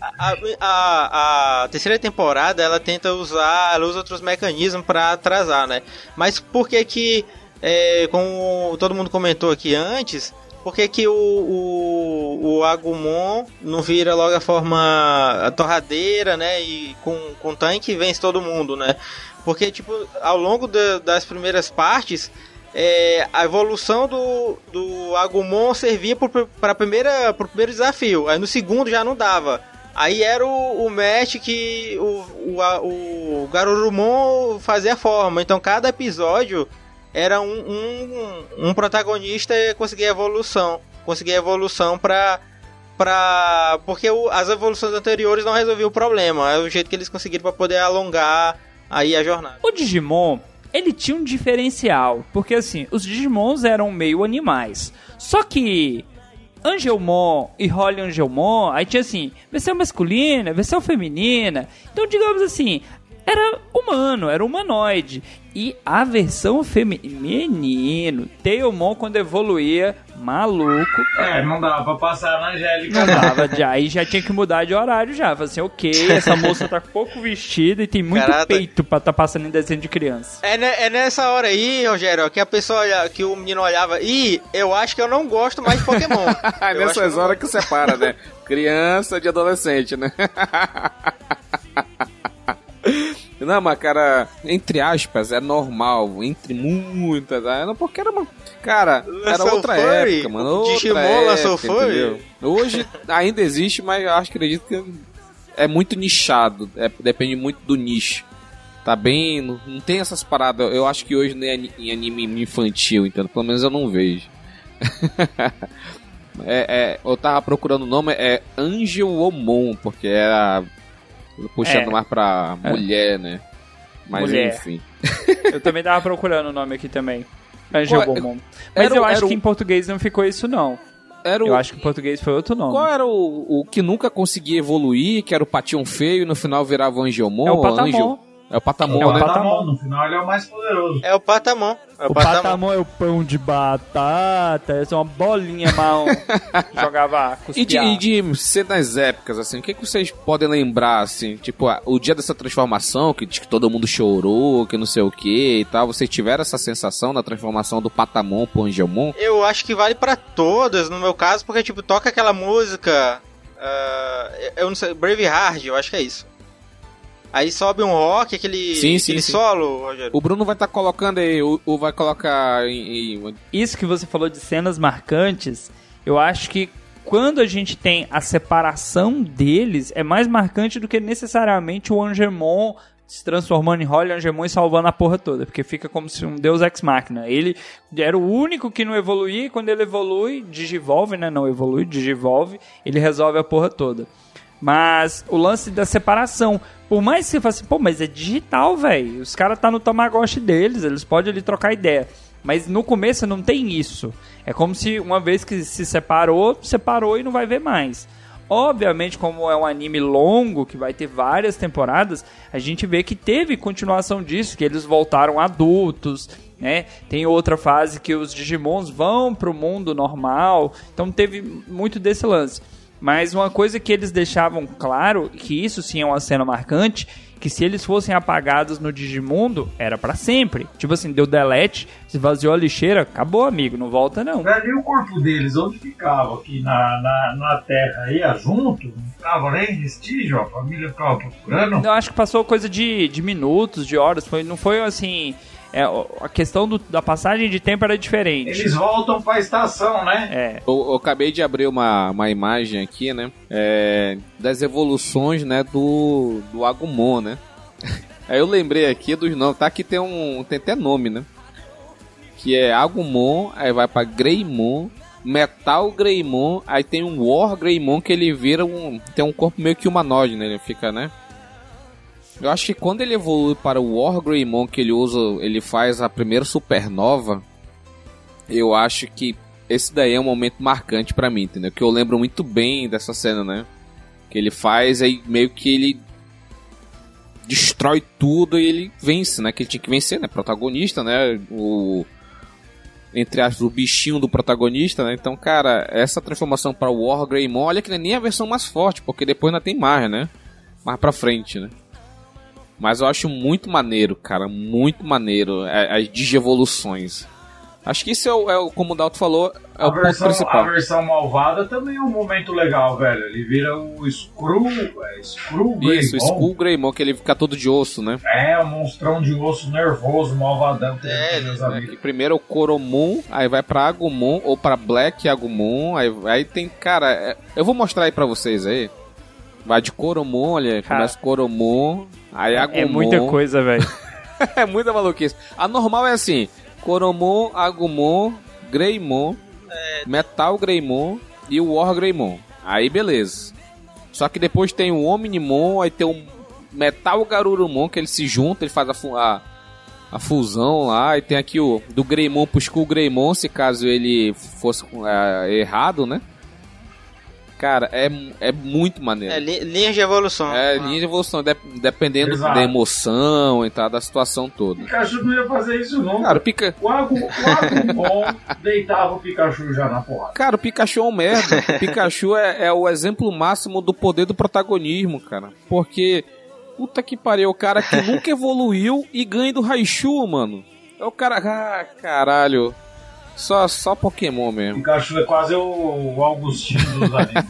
Speaker 5: A, a, a terceira temporada ela tenta usar, ela usa outros mecanismos para atrasar, né? Mas por que que, é, como todo mundo comentou aqui antes, por que que o, o, o Agumon não vira logo a forma a torradeira, né? E com, com tanque vence todo mundo, né? Porque, tipo, ao longo da- das primeiras partes, é, a evolução do, do Agumon servia para pro primeiro desafio. Aí no segundo já não dava. Aí era o, o match que o, o, a- o Garurumon fazia forma. Então cada episódio era um, um, um protagonista conseguia evolução. Conseguia evolução pra. pra porque o- as evoluções anteriores não resolviam o problema. É o jeito que eles conseguiram para poder alongar aí a jornada.
Speaker 3: O Digimon, ele tinha um diferencial, porque assim, os Digimons eram meio animais. Só que Angelmon e Holly Angelmon, aí tinha assim, versão masculina, versão feminina. Então, digamos assim, era humano, era humanoide. E a versão feminina, menino, Tailmon quando evoluía, maluco,
Speaker 4: É, não dava pra passar na Angélica.
Speaker 3: não
Speaker 4: não.
Speaker 3: dava já. Aí já tinha que mudar de horário já. Falei assim, ok, essa moça tá pouco vestida e tem muito
Speaker 5: Caraca.
Speaker 3: peito pra tá passando em desenho de criança.
Speaker 5: É, ne- é nessa hora aí, Rogério, que a pessoa olha, que o menino olhava, e eu acho que eu não gosto mais de Pokémon. Que
Speaker 2: Nessas horas que separa, né? Criança de adolescente, né? Não, mas cara, entre aspas, é normal, entre muitas, é, não, porque era uma. Cara, era outra época, mano. Outra
Speaker 5: Digimon
Speaker 2: época, entendeu? Hoje ainda existe, mas eu acho, acredito que é muito nichado, é, depende muito do nicho. Tá bem, não, não tem essas paradas, eu acho que hoje nem ani- em anime infantil, entendeu? Pelo menos eu não vejo. É, é, eu tava procurando o nome, é Angel Omon, porque era puxando
Speaker 3: É.
Speaker 2: mais pra
Speaker 3: É.
Speaker 2: mulher, né? Mas
Speaker 3: Mulher.
Speaker 2: enfim.
Speaker 3: Eu também tava procurando o nome aqui também. Angel
Speaker 2: Qual-
Speaker 3: Bomon. Mas
Speaker 2: era
Speaker 3: eu acho
Speaker 2: o-
Speaker 3: que em português não ficou isso, não.
Speaker 2: Era o,
Speaker 3: Eu acho que em português foi outro nome.
Speaker 2: Qual era o, o que nunca conseguia evoluir, que era o patinho feio e no final virava o Angelmon?
Speaker 3: É o Patamon.
Speaker 2: Angel- É o Patamon,
Speaker 3: É o
Speaker 2: né?
Speaker 3: Patamon.
Speaker 4: No final ele é o mais poderoso.
Speaker 5: É o Patamon. É o,
Speaker 3: O
Speaker 5: Patamon.
Speaker 3: patamon é o pão de batata, é uma bolinha marrom. Jogava
Speaker 2: E de,
Speaker 3: cuspiar.
Speaker 2: e de cenas épicas, assim, o que, que vocês podem lembrar, assim? Tipo, ah, o dia dessa transformação, que, diz que todo mundo chorou, que não sei o que e tal. Vocês tiveram essa sensação da transformação do Patamon pro Angelmon?
Speaker 5: Eu acho que vale pra todas, no meu caso, porque, tipo, toca aquela música. ah, eu não sei, Braveheart, eu acho que é isso. Aí sobe um rock, aquele,
Speaker 2: Sim, sim,
Speaker 5: aquele
Speaker 2: sim.
Speaker 5: solo, Rogério.
Speaker 2: O Bruno vai estar colocando aí, ou, ou vai colocar em, em-
Speaker 3: Isso que você falou de cenas marcantes, eu acho que quando a gente tem a separação deles, é mais marcante do que necessariamente o Angemon se transformando em Holly Angemon e salvando a porra toda, porque fica como se um deus ex-máquina. Ele era o único que não evoluía, e quando ele evolui, digivolve, né? Não evolui, digivolve, ele resolve a porra toda. Mas o lance da separação, por mais que você fale assim, pô, mas é digital, velho. Os caras tá no Tamagotchi deles, eles podem ali trocar ideia. Mas no começo não tem isso. É como se uma vez que se separou, separou e não vai ver mais. Obviamente, como é um anime longo, que vai ter várias temporadas, a gente vê que teve continuação disso, que eles voltaram adultos, né? Tem outra fase que os Digimons vão pro mundo normal, então teve muito desse lance. Mas uma coisa que eles deixavam claro, que isso sim é uma cena marcante, que se eles fossem apagados no Digimundo, era pra sempre. Tipo assim, deu delete, se vaziou a lixeira, acabou, amigo, não volta não.
Speaker 4: Velho, e o corpo deles, onde ficava? Aqui na, na, na terra, ia junto? Não ficava nem vestígio? A família ficava procurando?
Speaker 3: Eu acho que passou coisa de, de minutos, de horas, foi, não foi assim... é, a questão do- da passagem de tempo era diferente.
Speaker 4: Eles voltam pra estação, né?
Speaker 3: É,
Speaker 2: Eu, eu acabei de abrir uma, uma imagem aqui, né? é, das evoluções, né? Do, do Agumon, né? Aí eu lembrei aqui dos nomes. Tá aqui tem um. Tem até nome, né? Que é Agumon, aí vai pra Greymon, Metal Greymon, aí tem um War Greymon que ele vira um. Tem um corpo meio que humanoide, né? Ele fica, né? Eu acho que quando ele evolui para o War Greymon, que ele usa. Ele faz a primeira supernova. Eu acho que esse daí é um momento marcante pra mim, entendeu? Que eu lembro muito bem dessa cena, né? Que ele faz, aí meio que ele destrói tudo e ele vence, né? Que ele tinha que vencer, né? Protagonista, né? O entre aspas, o bichinho do protagonista, né? Então, cara, essa transformação para o War Greymon, olha que é nem a versão mais forte, porque depois ainda tem mais, né? Mais pra frente, né? Mas eu acho muito maneiro, cara, muito maneiro a- as digievoluções. Acho que isso é, o, é como o Dalton falou, é
Speaker 4: A
Speaker 2: o ponto
Speaker 4: versão, a
Speaker 2: principal.
Speaker 4: versão malvada também é um momento legal, velho. Ele vira o Screw. É, Screw
Speaker 2: Isso, o
Speaker 4: Greymon.
Speaker 2: Skull Greymon, que ele fica todo de osso, né?
Speaker 4: É, um monstrão de osso nervoso, malvadão.
Speaker 5: É,
Speaker 4: tem meus
Speaker 2: É,
Speaker 4: amigos.
Speaker 2: primeiro é o Coromon, aí vai pra Agumon ou pra Black Agumon, aí, aí tem, cara, é- eu vou mostrar aí pra vocês aí. Vai de Coromon, olha,
Speaker 3: Cara.
Speaker 2: começa Coromon, aí Agumon.
Speaker 3: é muita coisa, velho.
Speaker 2: é muita maluquice. A normal é assim: Coromon, Agumon, Greymon, Metal Greymon e o War Greymon. Aí beleza. Só que depois tem o Omnimon, aí tem o Metal Garurumon, que ele se junta, ele faz a, fu- a, a fusão lá, e tem aqui o do Greymon pro Skull Greymon, se caso ele fosse é, errado, né? Cara, é, é muito maneiro.
Speaker 5: É, li- linhas de evolução.
Speaker 2: É, linha de evolução, de- dependendo
Speaker 4: Exato.
Speaker 2: da emoção e tal, da situação toda.
Speaker 4: Pikachu não ia fazer isso, não.
Speaker 2: Cara, o, Pica...
Speaker 4: O Agu- o Agumon deitava o Pikachu já na porrada.
Speaker 2: cara, o Pikachu é um merda. O Pikachu é, é o exemplo máximo do poder do protagonismo, cara. Porque, puta que pariu, o cara que nunca evoluiu e ganha do Raichu, mano. É o cara. Ah, caralho. Só, só Pokémon mesmo.
Speaker 4: Pikachu é quase o, o Augustinho dos animes.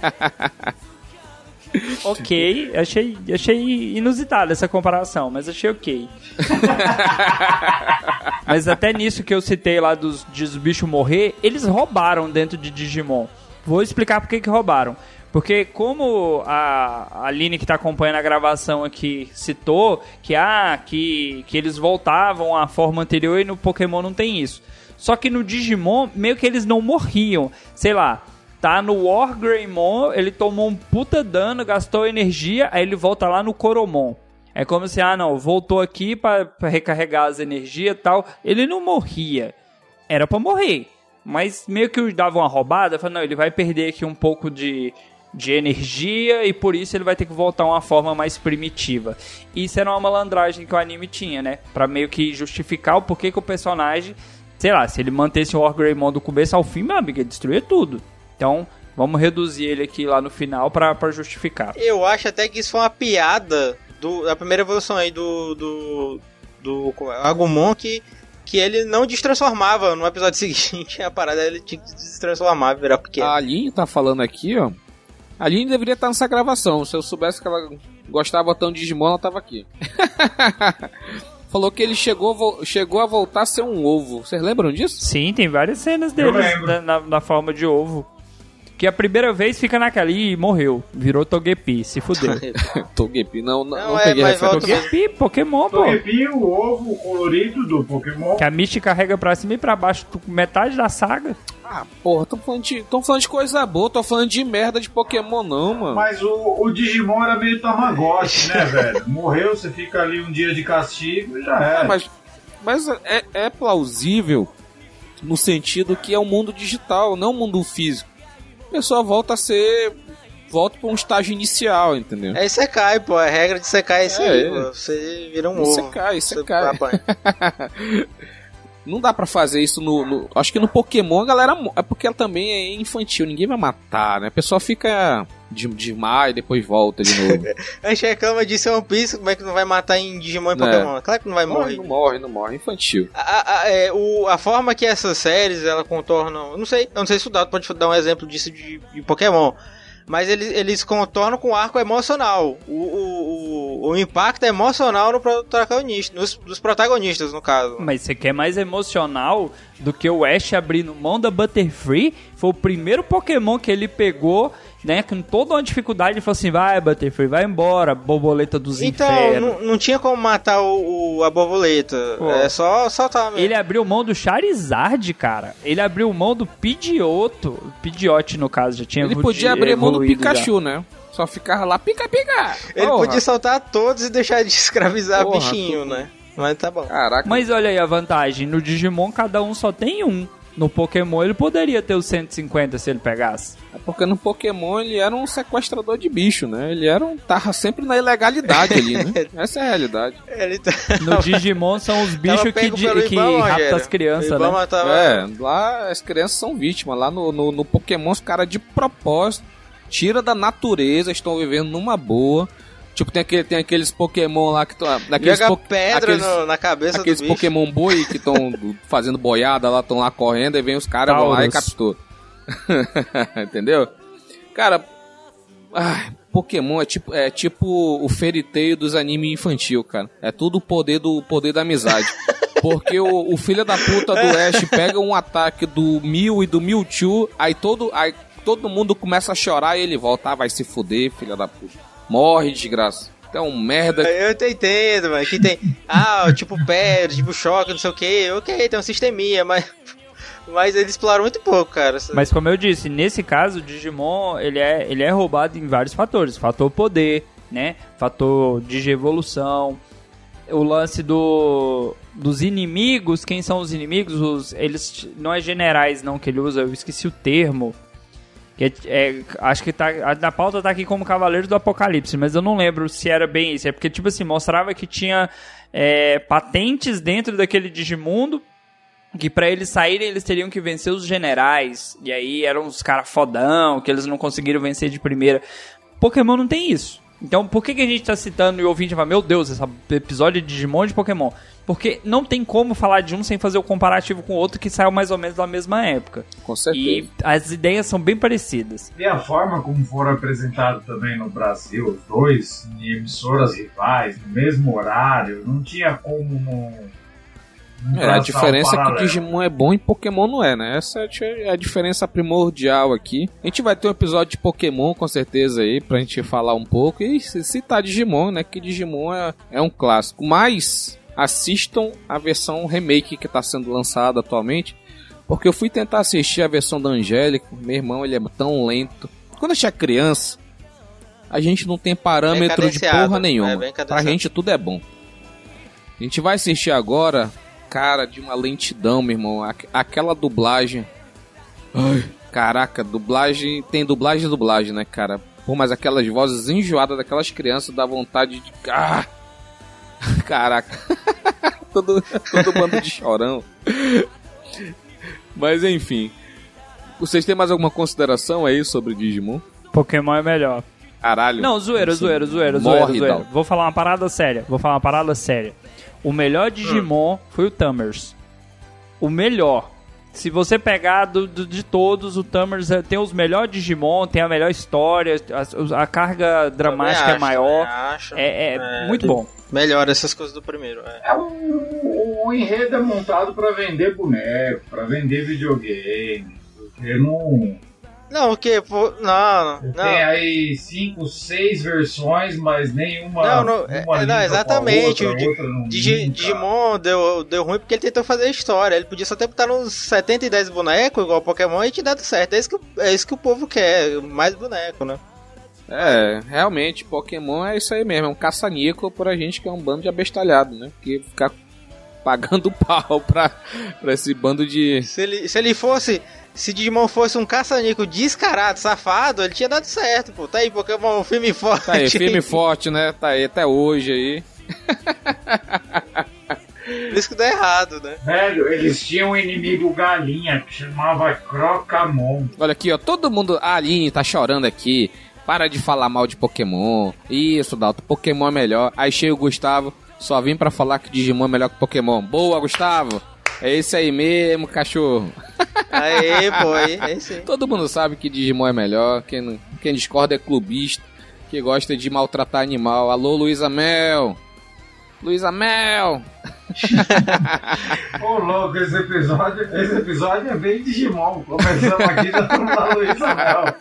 Speaker 3: ok, achei, achei inusitada essa comparação, mas achei ok. mas até nisso que eu citei lá dos, dos bichos morrer, eles roubaram dentro de Digimon. Vou explicar por que que roubaram. Porque como a a Aline que está acompanhando a gravação aqui citou que ah, que, que eles voltavam à forma anterior e no Pokémon não tem isso. Só que no Digimon meio que eles não morriam. Sei lá, tá no War Greymon, ele tomou um puta dano, gastou energia, aí ele volta lá no Coromon. É como se, ah não, voltou aqui pra recarregar as energias e tal. Ele não morria. Era pra morrer. Mas meio que dava uma roubada, falou, não, ele vai perder aqui um pouco de, de energia e por isso ele vai ter que voltar a uma forma mais primitiva. Isso era uma malandragem que o anime tinha, né? Pra meio que justificar o porquê que o personagem, sei lá, se ele mantesse o War Greymon do começo ao fim, meu amigo, ele destruía tudo. Então, vamos reduzir ele aqui lá no final pra, pra justificar.
Speaker 5: Eu acho até que isso foi uma piada do, da primeira evolução aí do. do. do Agumon que. Que ele não destransformava no episódio seguinte, a parada ele tinha que destransformar, virar pequeno.
Speaker 2: A Aline tá falando aqui, ó. A Aline deveria estar nessa gravação. Se eu soubesse que ela gostava tanto de Digimon, ela tava aqui. Falou que ele chegou, vo- chegou a voltar a ser um ovo. Vocês lembram disso?
Speaker 3: Sim, tem várias cenas
Speaker 4: lembro.
Speaker 3: na, na- na forma de ovo. Que a primeira vez fica naquela e morreu. Virou Togepi, se fudeu.
Speaker 2: Togepi, não, não,
Speaker 5: Não,
Speaker 2: não
Speaker 5: é,
Speaker 2: peguei
Speaker 5: mas
Speaker 2: referência.
Speaker 3: Togepi, Pokémon, pô.
Speaker 4: Togepi, o ovo colorido do Pokémon.
Speaker 3: Que a Misty carrega pra cima e pra baixo metade da saga.
Speaker 2: Ah, porra, tô falando, de, tô falando de coisa boa, tô falando de merda de Pokémon não, mano.
Speaker 4: Mas o, o Digimon era meio Tamagotchi, né, velho? Morreu, você fica ali um dia de castigo e já era.
Speaker 2: Ah, mas mas é, é plausível no sentido que é um mundo digital, não um mundo físico. A pessoa volta a ser volta pra um estágio inicial, entendeu?
Speaker 5: É Isekai, pô. A regra de Isekai é isso
Speaker 2: É,
Speaker 5: aí,
Speaker 2: é.
Speaker 5: pô. Você vira um
Speaker 2: Isso
Speaker 5: ovo.
Speaker 2: é cai, isso
Speaker 5: Você
Speaker 2: é cai. Não dá pra fazer isso no, no- Acho que no Pokémon a galera. É porque ela também é infantil, ninguém vai matar, né? A pessoa fica de, demais e depois volta de novo.
Speaker 5: A gente reclama disso em One Piece, como é que não vai matar em Digimon e
Speaker 2: É.
Speaker 5: Pokémon? Claro que não vai
Speaker 2: morre,
Speaker 5: morrer.
Speaker 2: não morre, não morre. Infantil.
Speaker 5: A, a- é, o- a forma que essas séries ela contornam. Eu não sei, eu não sei se o Dado pode dar um exemplo disso de, de Pokémon. Mas eles, eles contornam com arco emocional. O, o, o, o impacto emocional no protagonista, nos, dos protagonistas, no caso.
Speaker 3: Mas você quer mais emocional do que o Ash abrindo mão da Butterfree? Foi o primeiro Pokémon que ele pegou, né? Com toda uma dificuldade, ele falou assim: vai, Butterfree, vai embora, borboleta dos
Speaker 5: Então,
Speaker 3: infernos.
Speaker 5: não, não tinha como matar o, o- a borboleta.
Speaker 3: Pô.
Speaker 5: É só soltar mesmo.
Speaker 3: Ele abriu mão do Charizard, cara. Ele abriu mão do Pidgeotto. Pidgeot, no caso, já tinha
Speaker 2: Ele podia abrir mão do
Speaker 3: evoluído já.
Speaker 2: Pikachu, né? Só ficava lá, pica, pica!
Speaker 5: Ele
Speaker 2: Porra.
Speaker 5: podia soltar todos e deixar de escravizar
Speaker 2: Porra,
Speaker 5: bichinho,
Speaker 2: tu-
Speaker 5: né? Mas tá bom.
Speaker 2: Caraca.
Speaker 3: Mas olha aí a vantagem. No Digimon, cada um só tem um. No Pokémon, ele poderia ter os 150 se ele pegasse.
Speaker 2: É porque no Pokémon ele era um sequestrador de bicho, né? Ele era um. tava sempre na ilegalidade ali, né? Essa é a realidade.
Speaker 5: Ele tá...
Speaker 3: No Digimon são os bichos que, que
Speaker 5: Ibama,
Speaker 3: raptam as crianças, né?
Speaker 5: tava-
Speaker 2: É, lá as crianças são vítimas. Lá no, no, no Pokémon, os caras de propósito tira da natureza, estão vivendo numa boa. Tipo, tem, aquele, tem aqueles Pokémon lá que estão.
Speaker 5: Joga
Speaker 2: po-
Speaker 5: pedra
Speaker 2: aqueles,
Speaker 5: no- na cabeça
Speaker 2: aqueles
Speaker 5: do bicho.
Speaker 2: Pokémon boi que estão fazendo boiada lá, estão lá correndo, e vem os caras vão lá e capturam. Entendeu? Cara, ai, Pokémon é tipo, é tipo o feriteio dos animes infantil, cara. É tudo o poder do poder da amizade. Porque o, o filho da puta do Ash pega um ataque do Mew e do Mewtwo, aí todo, aí todo mundo começa a chorar e ele volta. Ah, vai se fuder, filha da puta. Morre, desgraça. Então, merda.
Speaker 5: Eu te entendo, mano. Que tem. Ah, tipo pedra, tipo choque, não sei o que. Ok, tem um sisteminha, mas. Mas eles exploram muito pouco, cara.
Speaker 3: Mas como eu disse, nesse caso, o Digimon, ele é, ele é roubado em vários fatores. Fator poder, né? Fator de evolução. O lance do, dos inimigos, quem são os inimigos? Os, eles não é generais não que ele usa, eu esqueci o termo. Que é, é- acho que tá, na pauta tá aqui como Cavaleiros do Apocalipse, mas eu não lembro se era bem isso. É porque, tipo assim, mostrava que tinha é, patentes dentro daquele Digimundo que pra eles saírem eles teriam que vencer os generais. E aí eram os caras fodão, que eles não conseguiram vencer de primeira. Pokémon não tem isso. Então por que, que a gente tá citando e o ouvinte vai, meu Deus, esse episódio de Digimon e de Pokémon? Porque não tem como falar de um sem fazer o comparativo com o outro que saiu mais ou menos da mesma época.
Speaker 2: Com certeza.
Speaker 3: E as ideias são bem parecidas.
Speaker 4: E a forma como foram apresentados também no Brasil, os dois em emissoras rivais, no mesmo horário, não tinha como
Speaker 2: É, a diferença é que. Digimon é bom e Pokémon não é, né? Essa é a diferença primordial aqui. A gente vai ter um episódio de Pokémon, com certeza, aí, pra gente falar um pouco. E citar Digimon, né? Que Digimon é, é um clássico. Mas assistam a versão remake que tá sendo lançada atualmente. Porque eu fui tentar assistir a versão da Angélica. Meu irmão, ele é tão lento. Quando a gente é criança, a gente não tem parâmetro de porra nenhuma.
Speaker 5: é
Speaker 2: pra gente tudo é bom. A gente vai assistir agora, cara, de uma lentidão, meu irmão. Aqu- Aquela dublagem. Ai, caraca, dublagem. Tem dublagem e dublagem, né, cara? Pô, mas aquelas vozes enjoadas daquelas crianças dá vontade de. Ah! Caraca. todo, todo bando de chorão. Mas enfim. Vocês têm mais alguma consideração aí sobre Digimon?
Speaker 3: Pokémon é melhor.
Speaker 2: Caralho.
Speaker 3: Não, zoeira, zoeira, zoeira, zoeira, zoeira. Vou falar uma parada séria. Vou falar uma parada séria. O melhor Digimon foi o Tamers. O melhor. Se você pegar do, do- de todos, o Tamers é- tem os melhores Digimon, tem a melhor história, a, a carga dramática é
Speaker 5: acho,
Speaker 3: maior.
Speaker 5: também acho.
Speaker 3: É, é
Speaker 5: É,
Speaker 3: muito bom.
Speaker 5: Melhor essas coisas do primeiro. É.
Speaker 4: É um, o enredo é montado pra vender boneco, pra vender videogame. Porque não.
Speaker 5: Não, o que? Pô, Não, não.
Speaker 4: Tem aí cinco, seis versões, mas nenhuma.
Speaker 5: Não, não,
Speaker 4: uma
Speaker 5: é, não, exatamente,
Speaker 4: outra,
Speaker 5: o
Speaker 4: outra não
Speaker 5: Digi-. Digimon deu, deu ruim porque ele tentou fazer a história. Ele podia só ter botado uns 70 e 10 bonecos, igual Pokémon, e te dado certo. É isso, que, o- é isso que o povo quer, mais boneco, né?
Speaker 2: É, realmente, Pokémon é isso aí mesmo, é um caça-níquel pra gente que é um bando de abestalhado, né? Porque ficar pagando pau pra, pra esse bando de.
Speaker 5: Se ele, se ele fosse. Se Digimon fosse um caça-nico descarado, safado, ele tinha dado certo, pô. Tá aí, Pokémon, um filme forte.
Speaker 2: Tá aí, firme e forte, né? Tá aí até hoje aí.
Speaker 5: Por isso que dá errado, né?
Speaker 4: Velho, eles tinham um inimigo galinha que chamava Crocamon.
Speaker 2: Olha aqui, ó, todo mundo. A Aline tá chorando aqui. Para de falar mal de Pokémon. Isso, Dalton, Pokémon é melhor. Aí chega o Gustavo, só vim pra falar que Digimon é melhor que Pokémon. Boa, Gustavo! É esse aí mesmo, cachorro.
Speaker 5: Aí, pô, aí, é isso aí.
Speaker 2: Todo mundo sabe que Digimon é melhor. Quem, quem discorda é clubista. Que gosta de maltratar animal. Alô, Luísa Mel! Luísa Mel!
Speaker 4: Ô, louco, esse episódio, esse episódio é bem Digimon. Começamos aqui, já estamos na Luísa Mel.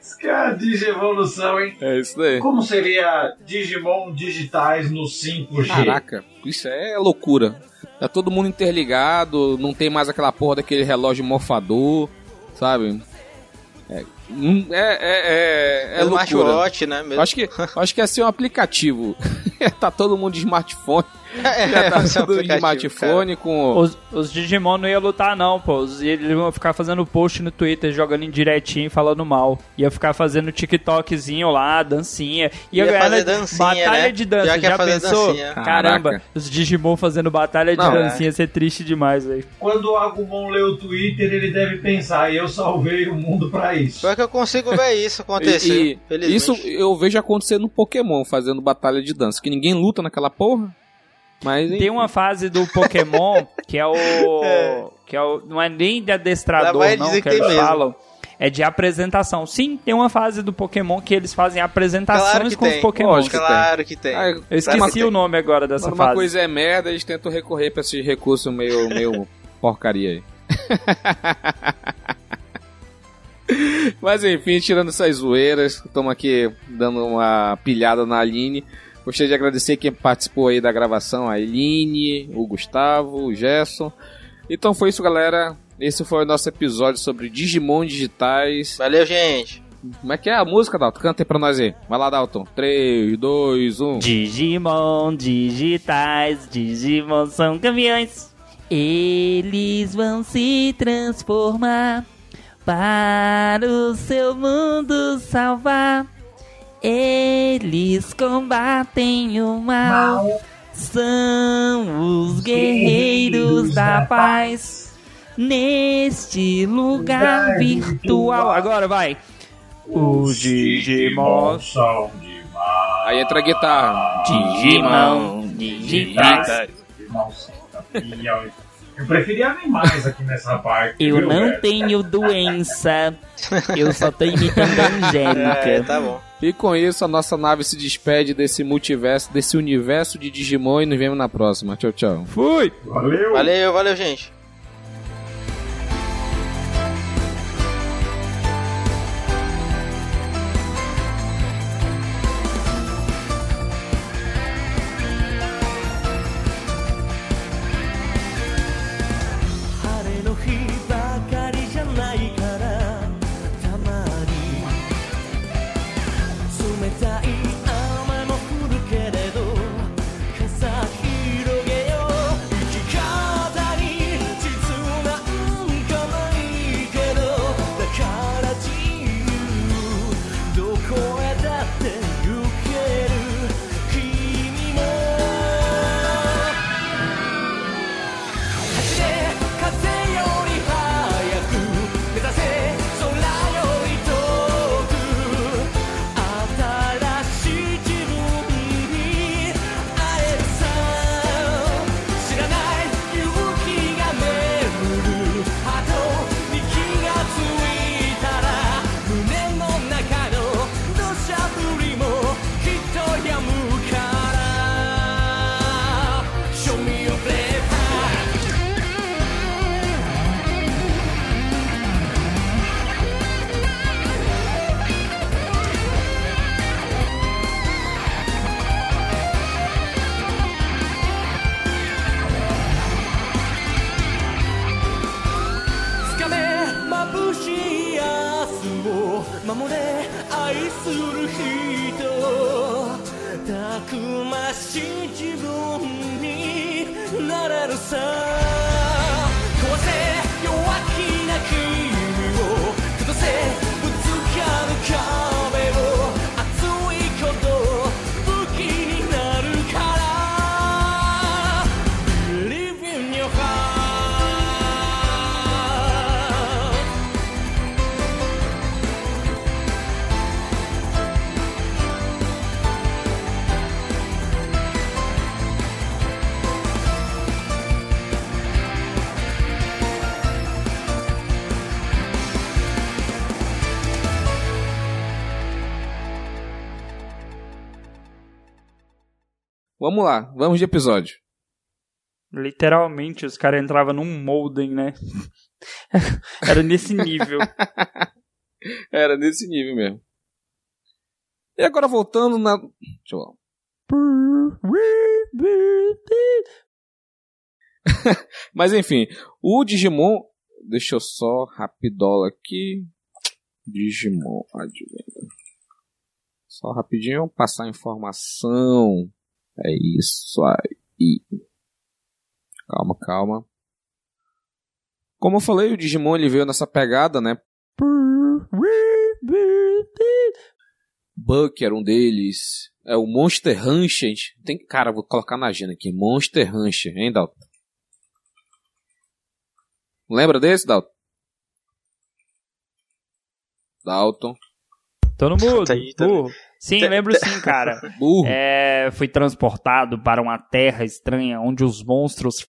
Speaker 4: Isso que é a Digievolução, hein?
Speaker 2: É isso daí.
Speaker 4: Como seria Digimon digitais no 5G?
Speaker 2: Caraca, isso é loucura. Tá todo mundo interligado, não tem mais aquela porra daquele relógio morfador, sabe? É, hum, é, é, é, é
Speaker 5: É
Speaker 2: loucura.
Speaker 5: Watch, né? Mesmo.
Speaker 2: acho que, acho que ia ser um aplicativo. tá todo mundo de smartphone.
Speaker 5: É,
Speaker 2: Já tá
Speaker 5: é
Speaker 2: tudo de smartphone com.
Speaker 3: Os, os Digimon não iam lutar, não, pô. Os- Eles iam ficar fazendo post no Twitter, jogando indiretinho, falando mal. Ia ficar fazendo TikTokzinho lá, dancinha. Ia,
Speaker 5: Ia fazer dancinha,
Speaker 3: batalha
Speaker 5: né?
Speaker 3: de dança.
Speaker 5: Já que ia
Speaker 3: Já,
Speaker 5: fazer
Speaker 3: pensou?
Speaker 5: dancinha.
Speaker 3: Caramba,
Speaker 2: Caraca.
Speaker 3: os Digimon fazendo batalha de
Speaker 2: Não,
Speaker 3: dancinha ia ser triste demais, velho.
Speaker 4: Quando o Agumon lê o Twitter, ele deve pensar, eu salvei o mundo pra isso.
Speaker 5: Pior que eu consigo ver isso acontecer.
Speaker 2: E- e isso eu vejo acontecer no Pokémon, fazendo batalha de dança. Que ninguém luta naquela porra. Mas.
Speaker 3: Tem uma fase do Pokémon que é o. que é o. Não é nem de adestrador, não, que,
Speaker 5: que
Speaker 3: eles
Speaker 5: mesmo.
Speaker 3: falam. É de apresentação. Sim, tem uma fase do Pokémon que eles fazem apresentações
Speaker 5: Claro
Speaker 3: com os
Speaker 5: tem.
Speaker 3: Pokémon.
Speaker 2: Lógico que
Speaker 5: Claro que tem.
Speaker 2: Ah,
Speaker 3: Eu esqueci o nome agora dessa
Speaker 2: Quando uma
Speaker 3: fase.
Speaker 2: coisa é merda, eles tentam recorrer pra esses recursos meio, meio porcaria aí. Mas enfim, tirando essas zoeiras, estamos aqui dando uma pilhada na Aline. Gostaria de agradecer quem participou aí da gravação, a Eline, o Gustavo, o Gerson. Então foi isso, galera. Esse foi o nosso episódio sobre Digimon digitais.
Speaker 5: Valeu, gente.
Speaker 2: Como é que é a música, Dalton? Canta aí pra nós aí. Vai lá, Dalton. um. 3, 2, 1.
Speaker 6: Digimon digitais, Digimon são campeões. Eles vão se transformar para o seu mundo salvar. Eles combatem o mal, são os guerreiros da paz. Neste lugar virtual. Agora vai. Os Digimon
Speaker 4: são demais.
Speaker 2: Aí entra a guitarra.
Speaker 6: Digimon.
Speaker 4: Digimon são campeões. Eu preferia animais aqui nessa parte.
Speaker 6: Eu
Speaker 4: viu,
Speaker 6: não
Speaker 4: velho?
Speaker 6: tenho doença. Eu só tô imitando a
Speaker 5: É,
Speaker 6: Angélica.
Speaker 5: tá bom.
Speaker 2: E com isso, a nossa nave se despede desse multiverso, desse universo de Digimon e nos vemos na próxima. Tchau, tchau.
Speaker 3: Fui!
Speaker 4: Valeu.
Speaker 5: Valeu, valeu, gente.
Speaker 2: Vamos lá, vamos de episódio.
Speaker 3: Literalmente, os caras entravam num molden, né? Era nesse nível.
Speaker 2: Era nesse nível mesmo. E agora voltando na. Deixa eu lá. Mas enfim, o Digimon. Deixa eu só rapidola aqui. Digimon Adventure. Só rapidinho passar a informação. É isso aí. Calma, calma. Como eu falei, o Digimon ele veio nessa pegada, né? Buck era um deles. É o Monster Rancher. Tem cara, vou colocar na agenda aqui. Monster Rancher, hein, Dalton? Lembra desse, Dalton? Dalton.
Speaker 3: Tô no mudo.
Speaker 5: Tá tá
Speaker 3: burro. Sim, lembro sim, cara.
Speaker 2: Burro.
Speaker 3: É, fui transportado para uma terra estranha onde os monstros.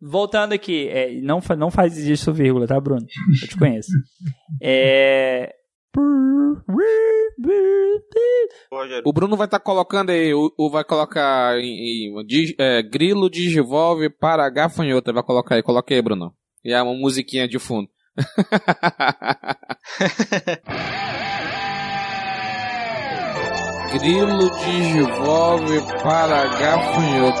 Speaker 3: Voltando aqui, é, não, não faz isso, vírgula, tá, Bruno? Eu te conheço. É.
Speaker 2: O Bruno vai estar colocando aí, o, vai colocar em, em- di- é, grilo digivolve para gafanhoto. Vai colocar aí, coloca aí, Bruno. E é uma musiquinha de fundo. grilo digivolve para gafanhoto.